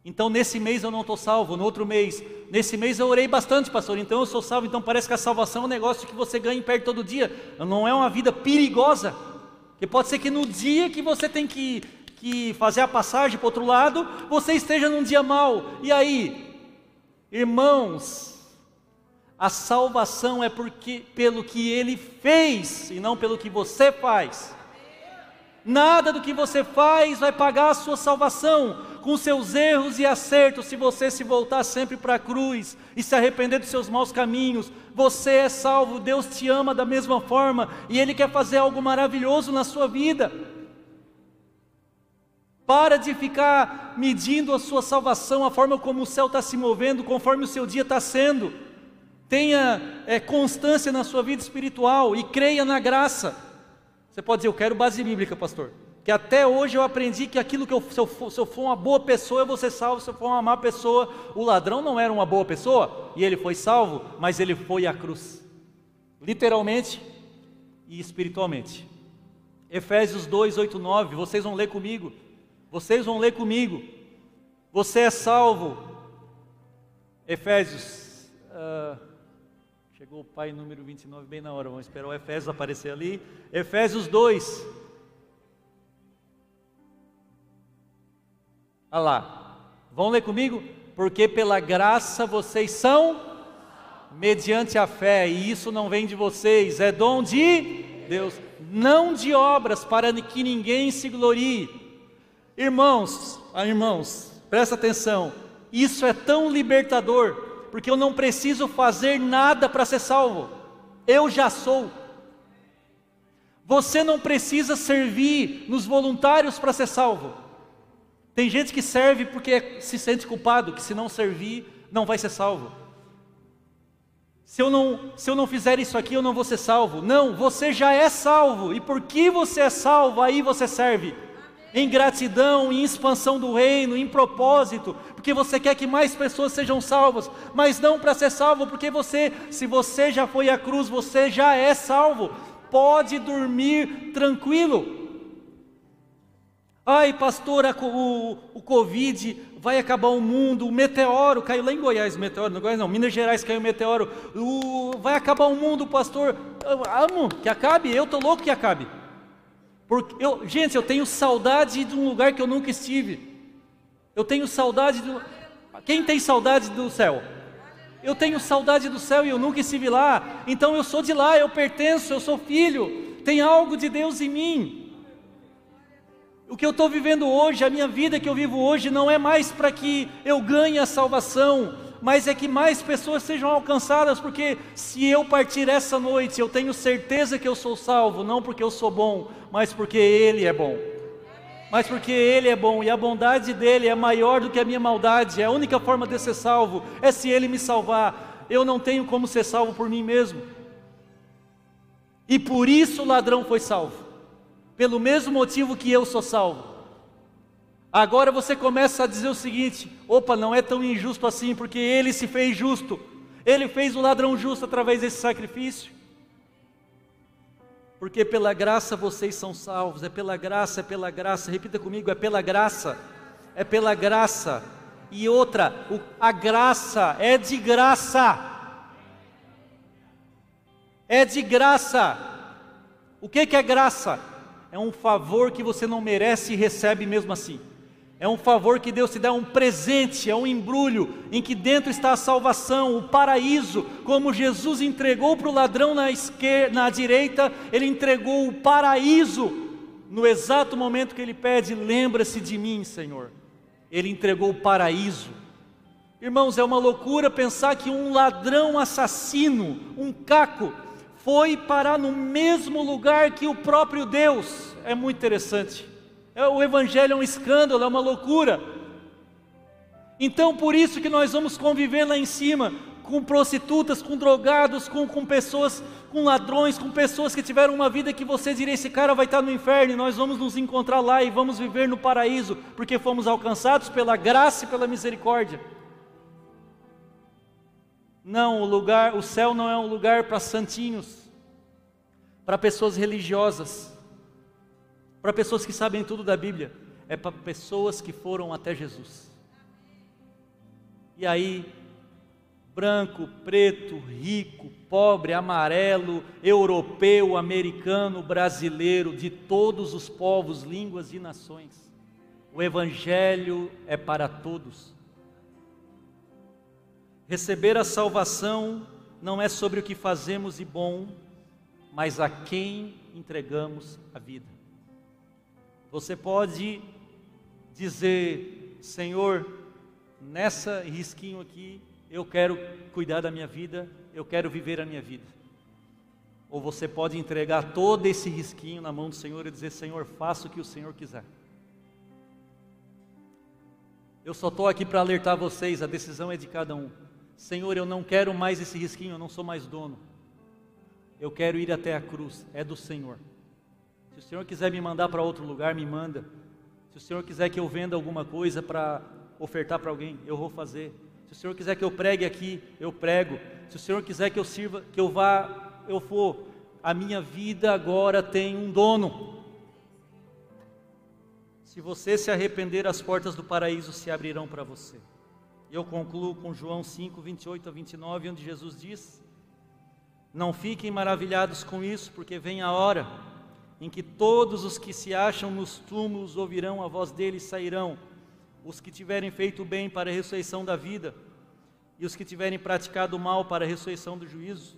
S1: Então nesse mês eu não estou salvo. No outro mês, nesse mês eu orei bastante, pastor. Então eu sou salvo. Então parece que a salvação é um negócio que você ganha e perde todo dia. Não é uma vida perigosa. Que pode ser que no dia que você tem que, que fazer a passagem para o outro lado, você esteja num dia mau. E aí, Irmãos, a salvação é porque pelo que ele fez e não pelo que você faz. Nada do que você faz vai pagar a sua salvação, com seus erros e acertos, se você se voltar sempre para a cruz e se arrepender dos seus maus caminhos, você é salvo, Deus te ama da mesma forma e Ele quer fazer algo maravilhoso na sua vida. Para de ficar medindo a sua salvação, a forma como o céu está se movendo, conforme o seu dia está sendo. Tenha é, constância na sua vida espiritual e creia na graça. Você pode dizer, eu quero base bíblica, pastor. Que até hoje eu aprendi que aquilo que eu, se, eu for, se eu for uma boa pessoa, eu vou ser salvo. Se eu for uma má pessoa, o ladrão não era uma boa pessoa e ele foi salvo, mas ele foi à cruz, literalmente e espiritualmente. Efésios 2, 8, 9, vocês vão ler comigo. Vocês vão ler comigo. Você é salvo. Efésios. Uh, chegou o pai número 29 bem na hora. Vamos esperar o Efésios aparecer ali. Efésios 2. Olha lá. Vão ler comigo? Porque pela graça vocês são mediante a fé, e isso não vem de vocês, é dom de Deus, não de obras para que ninguém se glorie. Irmãos, ah, irmãos, presta atenção, isso é tão libertador, porque eu não preciso fazer nada para ser salvo, eu já sou. Você não precisa servir nos voluntários para ser salvo. Tem gente que serve porque se sente culpado, que se não servir, não vai ser salvo. Se eu não, se eu não fizer isso aqui, eu não vou ser salvo. Não, você já é salvo. E por que você é salvo, aí você serve. Em gratidão, em expansão do reino, em propósito, porque você quer que mais pessoas sejam salvas, mas não para ser salvo, porque você, se você já foi à cruz, você já é salvo. Pode dormir tranquilo. Ai, pastor, o, o Covid vai acabar o mundo, o meteoro caiu lá em Goiás, meteoro, não Goiás não, Minas Gerais caiu o meteoro, o, vai acabar o mundo, pastor. Eu amo que acabe, eu tô louco que acabe. Porque eu, gente, eu tenho saudade de um lugar que eu nunca estive. Eu tenho saudade do. Quem tem saudade do céu? Eu tenho saudade do céu e eu nunca estive lá. Então eu sou de lá, eu pertenço, eu sou filho. Tem algo de Deus em mim. O que eu estou vivendo hoje, a minha vida que eu vivo hoje, não é mais para que eu ganhe a salvação, mas é que mais pessoas sejam alcançadas, porque se eu partir essa noite, eu tenho certeza que eu sou salvo, não porque eu sou bom, mas porque Ele é bom. Mas porque Ele é bom e a bondade dele é maior do que a minha maldade, é a única forma de ser salvo é se Ele me salvar. Eu não tenho como ser salvo por mim mesmo. E por isso o ladrão foi salvo pelo mesmo motivo que eu sou salvo. Agora você começa a dizer o seguinte: opa, não é tão injusto assim, porque ele se fez justo, ele fez o ladrão justo através desse sacrifício. Porque pela graça vocês são salvos, é pela graça, é pela graça, repita comigo: é pela graça, é pela graça. E outra, a graça é de graça, é de graça. O que, é graça? é um favor que você não merece e recebe mesmo assim. É um favor que Deus te dá, um presente, é um embrulho em que dentro está a salvação, o paraíso, como Jesus entregou para o ladrão na esquerda, na direita, ele entregou o paraíso no exato momento que ele pede: "Lembra-se de mim, Senhor". Ele entregou o paraíso. Irmãos, é uma loucura pensar que um ladrão assassino, um caco, foi parar no mesmo lugar que o próprio Deus. É muito interessante. É, o Evangelho é um escândalo, é uma loucura. Então, por isso que nós vamos conviver lá em cima com prostitutas, com drogados, com, com pessoas, com ladrões, com pessoas que tiveram uma vida que você diria: esse cara vai estar no inferno, e nós vamos nos encontrar lá e vamos viver no paraíso, porque fomos alcançados pela graça e pela misericórdia. Não, o lugar, o céu não é um lugar para santinhos, para pessoas religiosas, para pessoas que sabem tudo da Bíblia, é para pessoas que foram até Jesus. E aí, branco, preto, rico, pobre, amarelo, europeu, americano, brasileiro, de todos os povos, línguas e nações. O Evangelho é para todos. Receber a salvação não é sobre o que fazemos de bom, mas a quem entregamos a vida. Você pode dizer, Senhor, nessa risquinho aqui, eu quero cuidar da minha vida, eu quero viver a minha vida. Ou você pode entregar todo esse risquinho na mão do Senhor e dizer: Senhor, faça o que o Senhor quiser. Eu só estou aqui para alertar vocês, a decisão é de cada um. Senhor, eu não quero mais esse risquinho, eu não sou mais dono. Eu quero ir até a cruz, é do Senhor. Se o Senhor quiser me mandar para outro lugar, me manda. Se o Senhor quiser que eu venda alguma coisa para ofertar para alguém, eu vou fazer. Se o Senhor quiser que eu pregue aqui, eu prego. Se o Senhor quiser que eu sirva, que eu vá, eu for. A minha vida agora tem um dono. Se você se arrepender, as portas do paraíso se abrirão para você. Eu concluo com João 5, 28 a 29, onde Jesus diz: Não fiquem maravilhados com isso, porque vem a hora em que todos os que se acham nos túmulos ouvirão a voz dele e sairão, os que tiverem feito bem para a ressurreição da vida, e os que tiverem praticado mal para a ressurreição do juízo.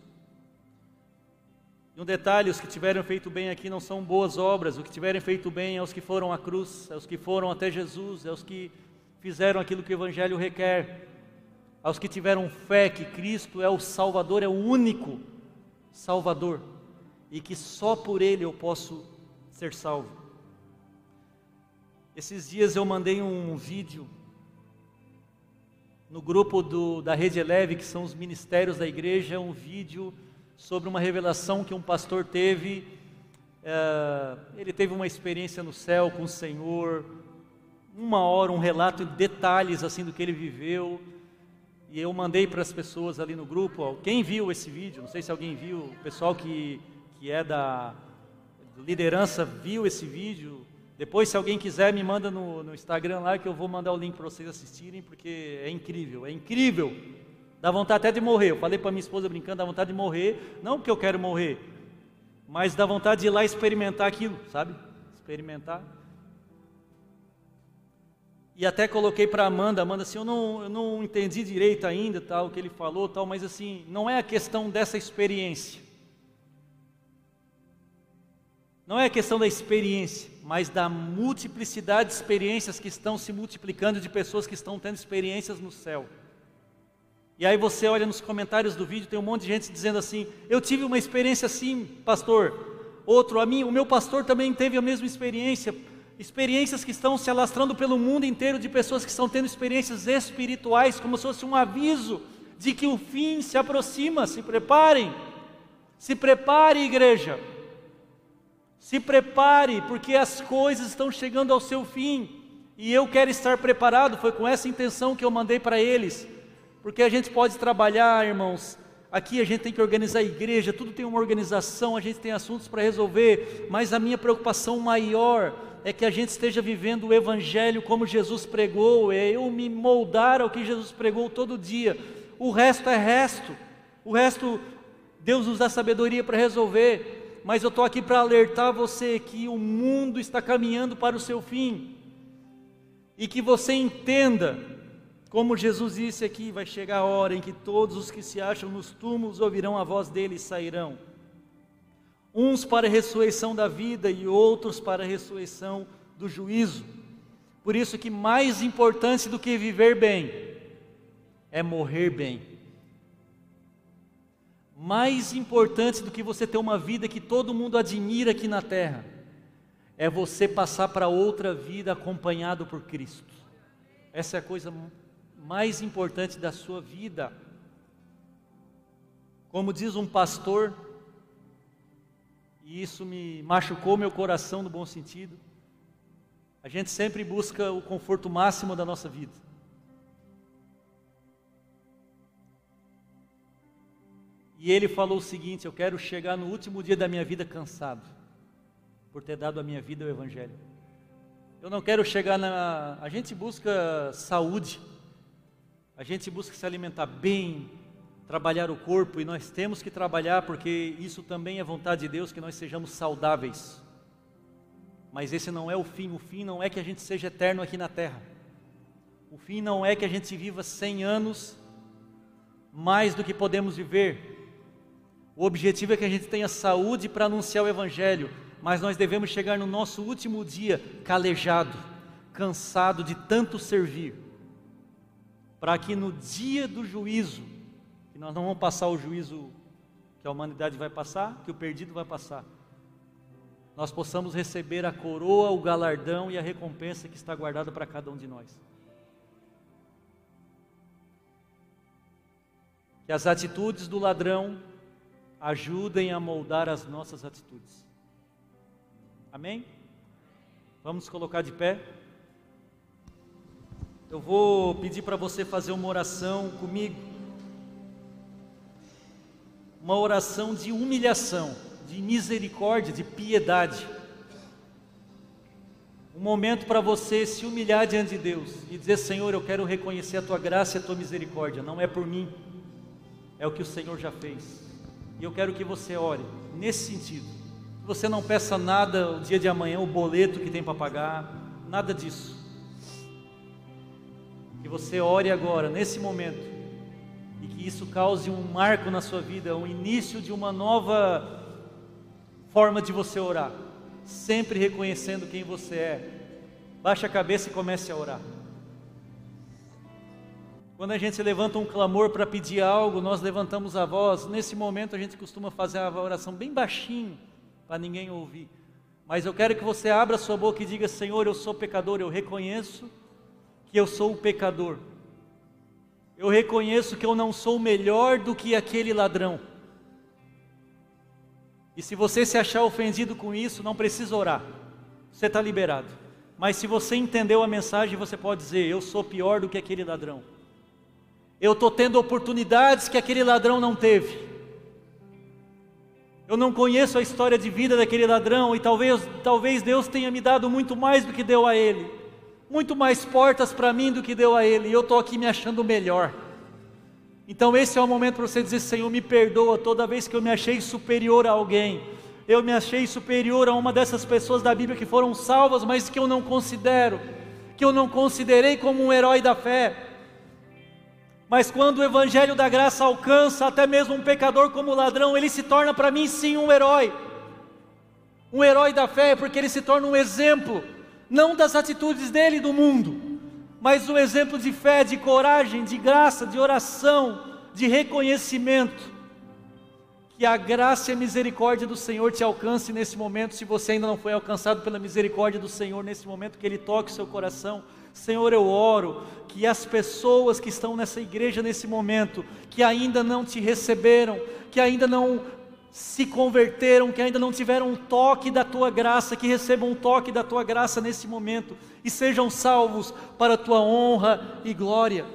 S1: E um detalhe: os que tiveram feito bem aqui não são boas obras, o que tiverem feito bem é os que foram à cruz, é os que foram até Jesus, é os que fizeram aquilo que o Evangelho requer, aos que tiveram fé que Cristo é o Salvador, é o único Salvador, e que só por Ele eu posso ser salvo. Esses dias eu mandei um vídeo no grupo do, da Rede Eleve, que são os ministérios da igreja, um vídeo sobre uma revelação que um pastor teve. É, ele teve uma experiência no céu com o Senhor, uma hora, um relato em detalhes assim do que ele viveu. E eu mandei para as pessoas ali no grupo. Quem viu esse vídeo? Não sei se alguém viu. O pessoal que, que é da liderança viu esse vídeo. Depois, se alguém quiser, me manda no, no Instagram lá que eu vou mandar o link para vocês assistirem, porque é incrível, é incrível. Dá vontade até de morrer. Eu falei para minha esposa brincando, dá vontade de morrer, não porque eu quero morrer, mas dá vontade de ir lá experimentar aquilo, sabe? Experimentar. E até coloquei para Amanda, Amanda assim, eu não, eu não entendi direito ainda tal o que ele falou, tal, mas assim, não é a questão dessa experiência. Não é a questão da experiência, mas da multiplicidade de experiências que estão se multiplicando de pessoas que estão tendo experiências no céu. E aí você olha nos comentários do vídeo, tem um monte de gente dizendo assim: "Eu tive uma experiência assim, pastor". Outro, a mim, o meu pastor também teve a mesma experiência. Experiências que estão se alastrando pelo mundo inteiro de pessoas que estão tendo experiências espirituais, como se fosse um aviso de que o fim se aproxima. Se preparem. Se prepare, igreja. Se prepare, porque as coisas estão chegando ao seu fim. E eu quero estar preparado, foi com essa intenção que eu mandei para eles. Porque a gente pode trabalhar, irmãos. Aqui a gente tem que organizar a igreja, tudo tem uma organização, a gente tem assuntos para resolver, mas a minha preocupação maior é que a gente esteja vivendo o Evangelho como Jesus pregou, é eu me moldar ao que Jesus pregou todo dia. O resto é resto, o resto Deus nos dá sabedoria para resolver mas eu estou aqui para alertar você que o mundo está caminhando para o seu fim e que você entenda, como Jesus disse aqui, vai chegar a hora em que todos os que se acham nos túmulos ouvirão a voz dele e sairão. Uns para a ressurreição da vida e outros para a ressurreição do juízo. Por isso que mais importante do que viver bem é morrer bem mais importante do que você ter uma vida que todo mundo admira aqui na terra, é você passar para outra vida acompanhado por Cristo. Essa é a coisa mais importante da sua vida. Como diz um pastor, e isso me machucou meu coração no bom sentido, a gente sempre busca o conforto máximo da nossa vida. E ele falou o seguinte: Eu quero chegar no último dia da minha vida cansado, por ter dado a minha vida ao Evangelho. Eu não quero chegar na. A gente busca saúde, a gente busca se alimentar bem, trabalhar o corpo, e nós temos que trabalhar porque isso também é vontade de Deus que nós sejamos saudáveis. Mas esse não é o fim, o fim não é que a gente seja eterno aqui na terra. O fim não é que a gente viva 100 anos mais do que podemos viver. O objetivo é que a gente tenha saúde para anunciar o Evangelho, mas nós devemos chegar no nosso último dia calejado, cansado de tanto servir, para que no dia do juízo, que nós não vamos passar o juízo que a humanidade vai passar, que o perdido vai passar, nós possamos receber a coroa, o galardão e a recompensa que está guardada para cada um de nós. Que as atitudes do ladrão ajudem a moldar as nossas atitudes. Amém? Vamos colocar de pé. Eu vou pedir para você fazer uma oração comigo. Uma oração de humilhação, de misericórdia, de piedade. Um momento para você se humilhar diante de Deus e dizer: Senhor, eu quero reconhecer a tua graça e a tua misericórdia. Não é por mim, é o que o Senhor já fez. E eu quero que você ore nesse sentido. Que você não peça nada o dia de amanhã, o boleto que tem para pagar, nada disso. Que você ore agora, nesse momento, e que isso cause um marco na sua vida, um início de uma nova forma de você orar, sempre reconhecendo quem você é. Baixe a cabeça e comece a orar. Quando a gente levanta um clamor para pedir algo, nós levantamos a voz. Nesse momento a gente costuma fazer a oração bem baixinho, para ninguém ouvir. Mas eu quero que você abra sua boca e diga: Senhor, eu sou pecador, eu reconheço que eu sou o pecador. Eu reconheço que eu não sou melhor do que aquele ladrão. E se você se achar ofendido com isso, não precisa orar. Você está liberado. Mas se você entendeu a mensagem, você pode dizer: Eu sou pior do que aquele ladrão. Eu estou tendo oportunidades que aquele ladrão não teve. Eu não conheço a história de vida daquele ladrão e talvez, talvez Deus tenha me dado muito mais do que deu a ele, muito mais portas para mim do que deu a ele, e eu estou aqui me achando melhor. Então esse é o momento para você dizer: Senhor, me perdoa toda vez que eu me achei superior a alguém, eu me achei superior a uma dessas pessoas da Bíblia que foram salvas, mas que eu não considero, que eu não considerei como um herói da fé. Mas quando o evangelho da graça alcança até mesmo um pecador como ladrão, ele se torna para mim sim um herói. Um herói da fé, porque ele se torna um exemplo, não das atitudes dele do mundo, mas um exemplo de fé, de coragem, de graça, de oração, de reconhecimento. Que a graça e a misericórdia do Senhor te alcance nesse momento, se você ainda não foi alcançado pela misericórdia do Senhor, nesse momento que Ele toque o seu coração Senhor, eu oro que as pessoas que estão nessa igreja nesse momento, que ainda não te receberam, que ainda não se converteram, que ainda não tiveram um toque da tua graça, que recebam um toque da tua graça nesse momento e sejam salvos para a tua honra e glória.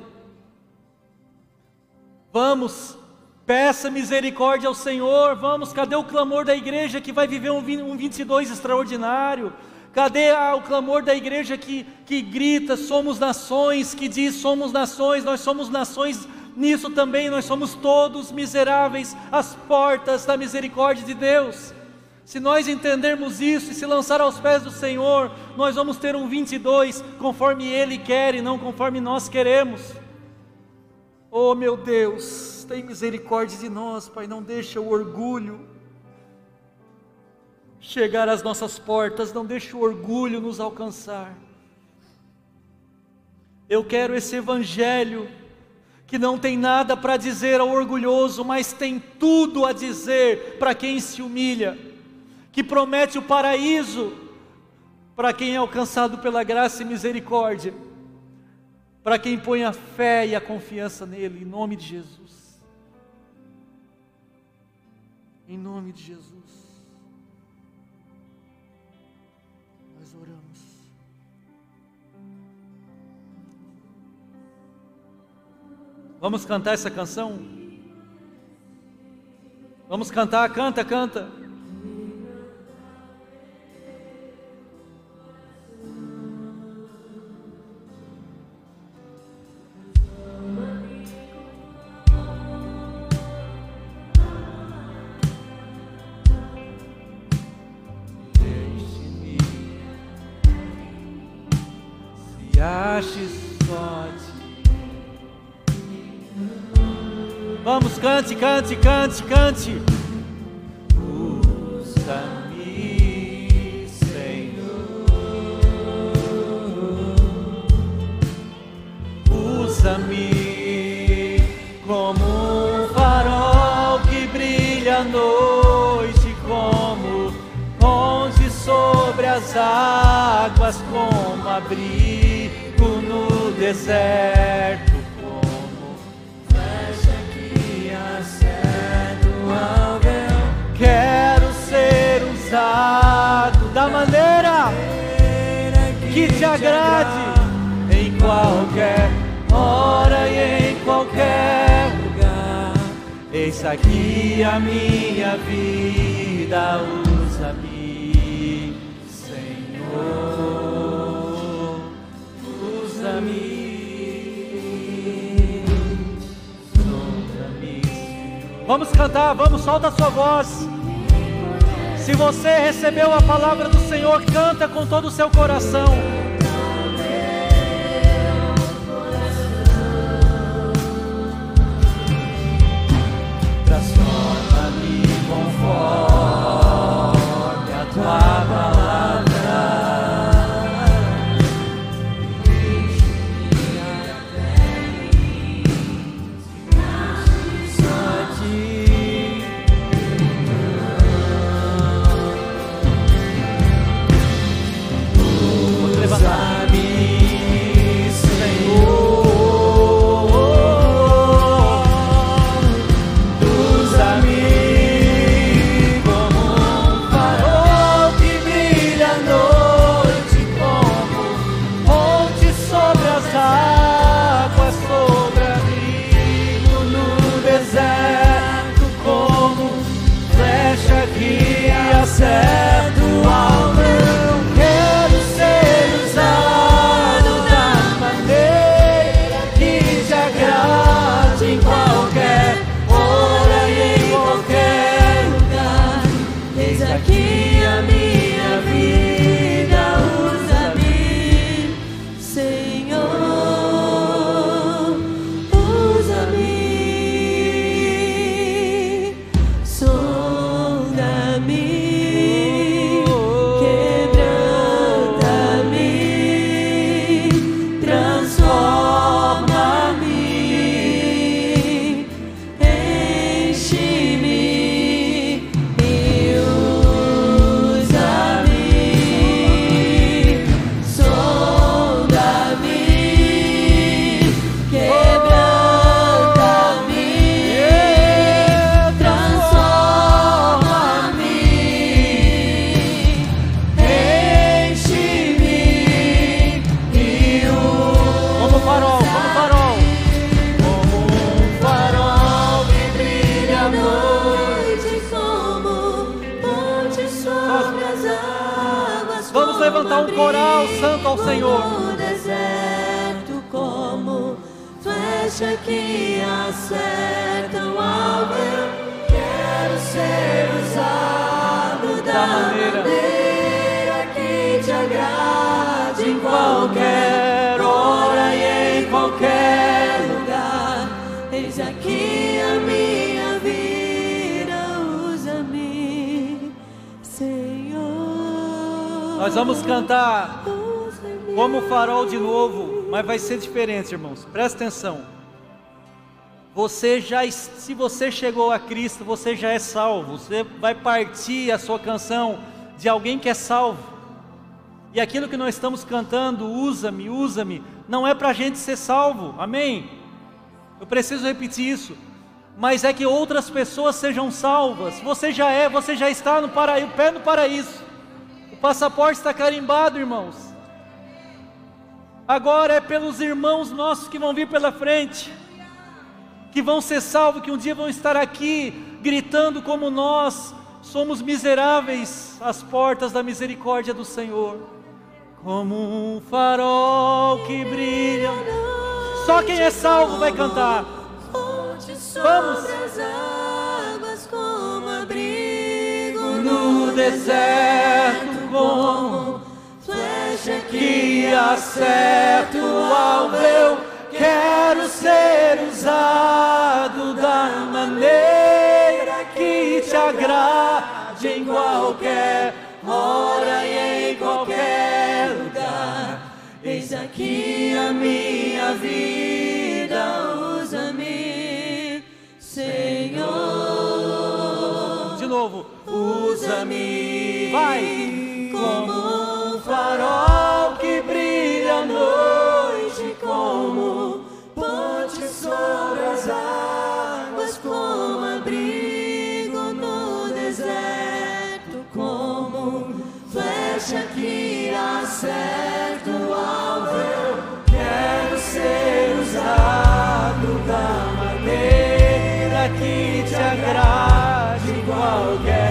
S1: Vamos, peça misericórdia ao Senhor, vamos, cadê o clamor da igreja que vai viver um 22 extraordinário? Cadê o clamor da igreja que, que grita, somos nações, que diz, somos nações, nós somos nações, nisso também nós somos todos miseráveis, às portas da misericórdia de Deus. Se nós entendermos isso e se lançar aos pés do Senhor, nós vamos ter um 22 conforme Ele quer e não conforme nós queremos. Oh meu Deus, tem misericórdia de nós, Pai, não deixa o orgulho, chegar às nossas portas, não deixe o orgulho nos alcançar. Eu quero esse evangelho que não tem nada para dizer ao orgulhoso, mas tem tudo a dizer para quem se humilha, que promete o paraíso para quem é alcançado pela graça e misericórdia, para quem põe a fé e a confiança nele, em nome de Jesus. Em nome de Jesus. Vamos cantar essa canção? Vamos cantar, canta, canta. Cante, cante, cante, cante. Usa-me, Senhor. Usa-me como um farol que brilha à noite, como ponte sobre as águas, como abrigo no deserto agrade, em qualquer hora e em qualquer lugar. Eis aqui a minha vida, usa-me, Senhor, usa-me. Vamos cantar, vamos, solta a sua voz. Se você recebeu a palavra do Senhor, canta com todo o seu coração. for, for the. Mas vai ser diferente, irmãos. Presta atenção. Você já, se você chegou a Cristo, você já é salvo. Você vai partir a sua canção de alguém que é salvo. E aquilo que nós estamos cantando, usa-me, usa-me, não é para a gente ser salvo, amém? Eu preciso repetir isso. Mas é que outras pessoas sejam salvas. Você já é, você já está no paraíso, pé no paraíso. O passaporte está carimbado, irmãos. Agora é pelos irmãos nossos que vão vir pela frente, que vão ser salvos, que um dia vão estar aqui gritando como nós somos miseráveis às portas da misericórdia do Senhor, como um farol que brilha. Só quem é salvo vai cantar. Vamos.
S2: como abrigo
S1: No deserto, como que acerto o alvo, eu quero ser usado da maneira que te agrade em qualquer hora e em qualquer lugar.
S2: Eis aqui a minha vida, usa-me, Senhor.
S1: De novo, usa-me, vai,
S2: como
S1: farol que brilha à noite,
S2: como ponte sobre as águas, como abrigo no deserto, como flecha que acerta o alvo.
S1: Quero ser usado da maneira que te agrade qualquer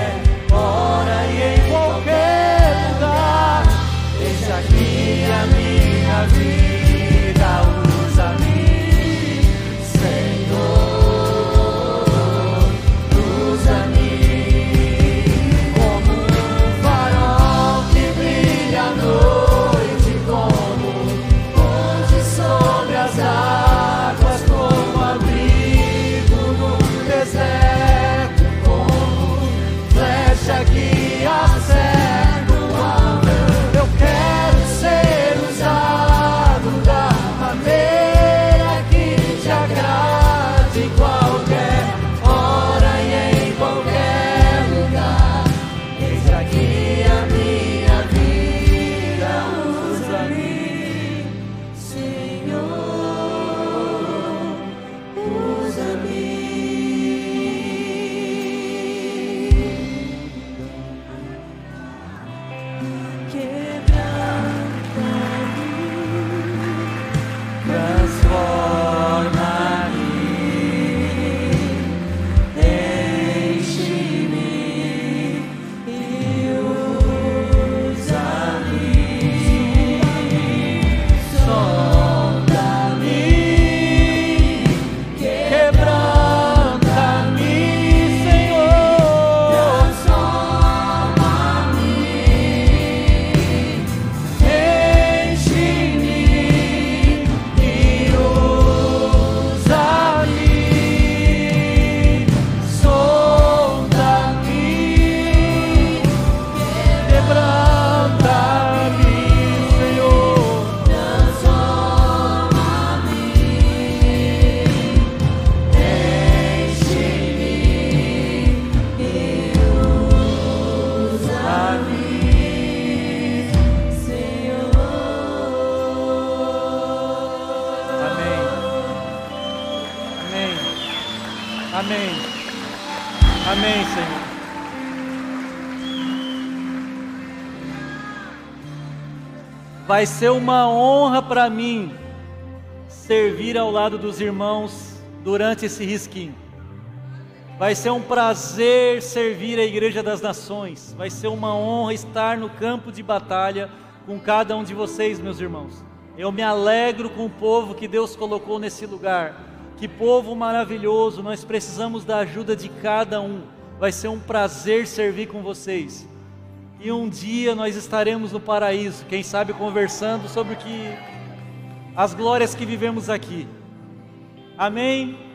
S1: Vai ser uma honra para mim servir ao lado dos irmãos durante esse risquinho. Vai ser um prazer servir a Igreja das Nações. Vai ser uma honra estar no campo de batalha com cada um de vocês, meus irmãos. Eu me alegro com o povo que Deus colocou nesse lugar. Que povo maravilhoso, nós precisamos da ajuda de cada um. Vai ser um prazer servir com vocês. E um dia nós estaremos no paraíso, quem sabe conversando sobre o que as glórias que vivemos aqui. Amém.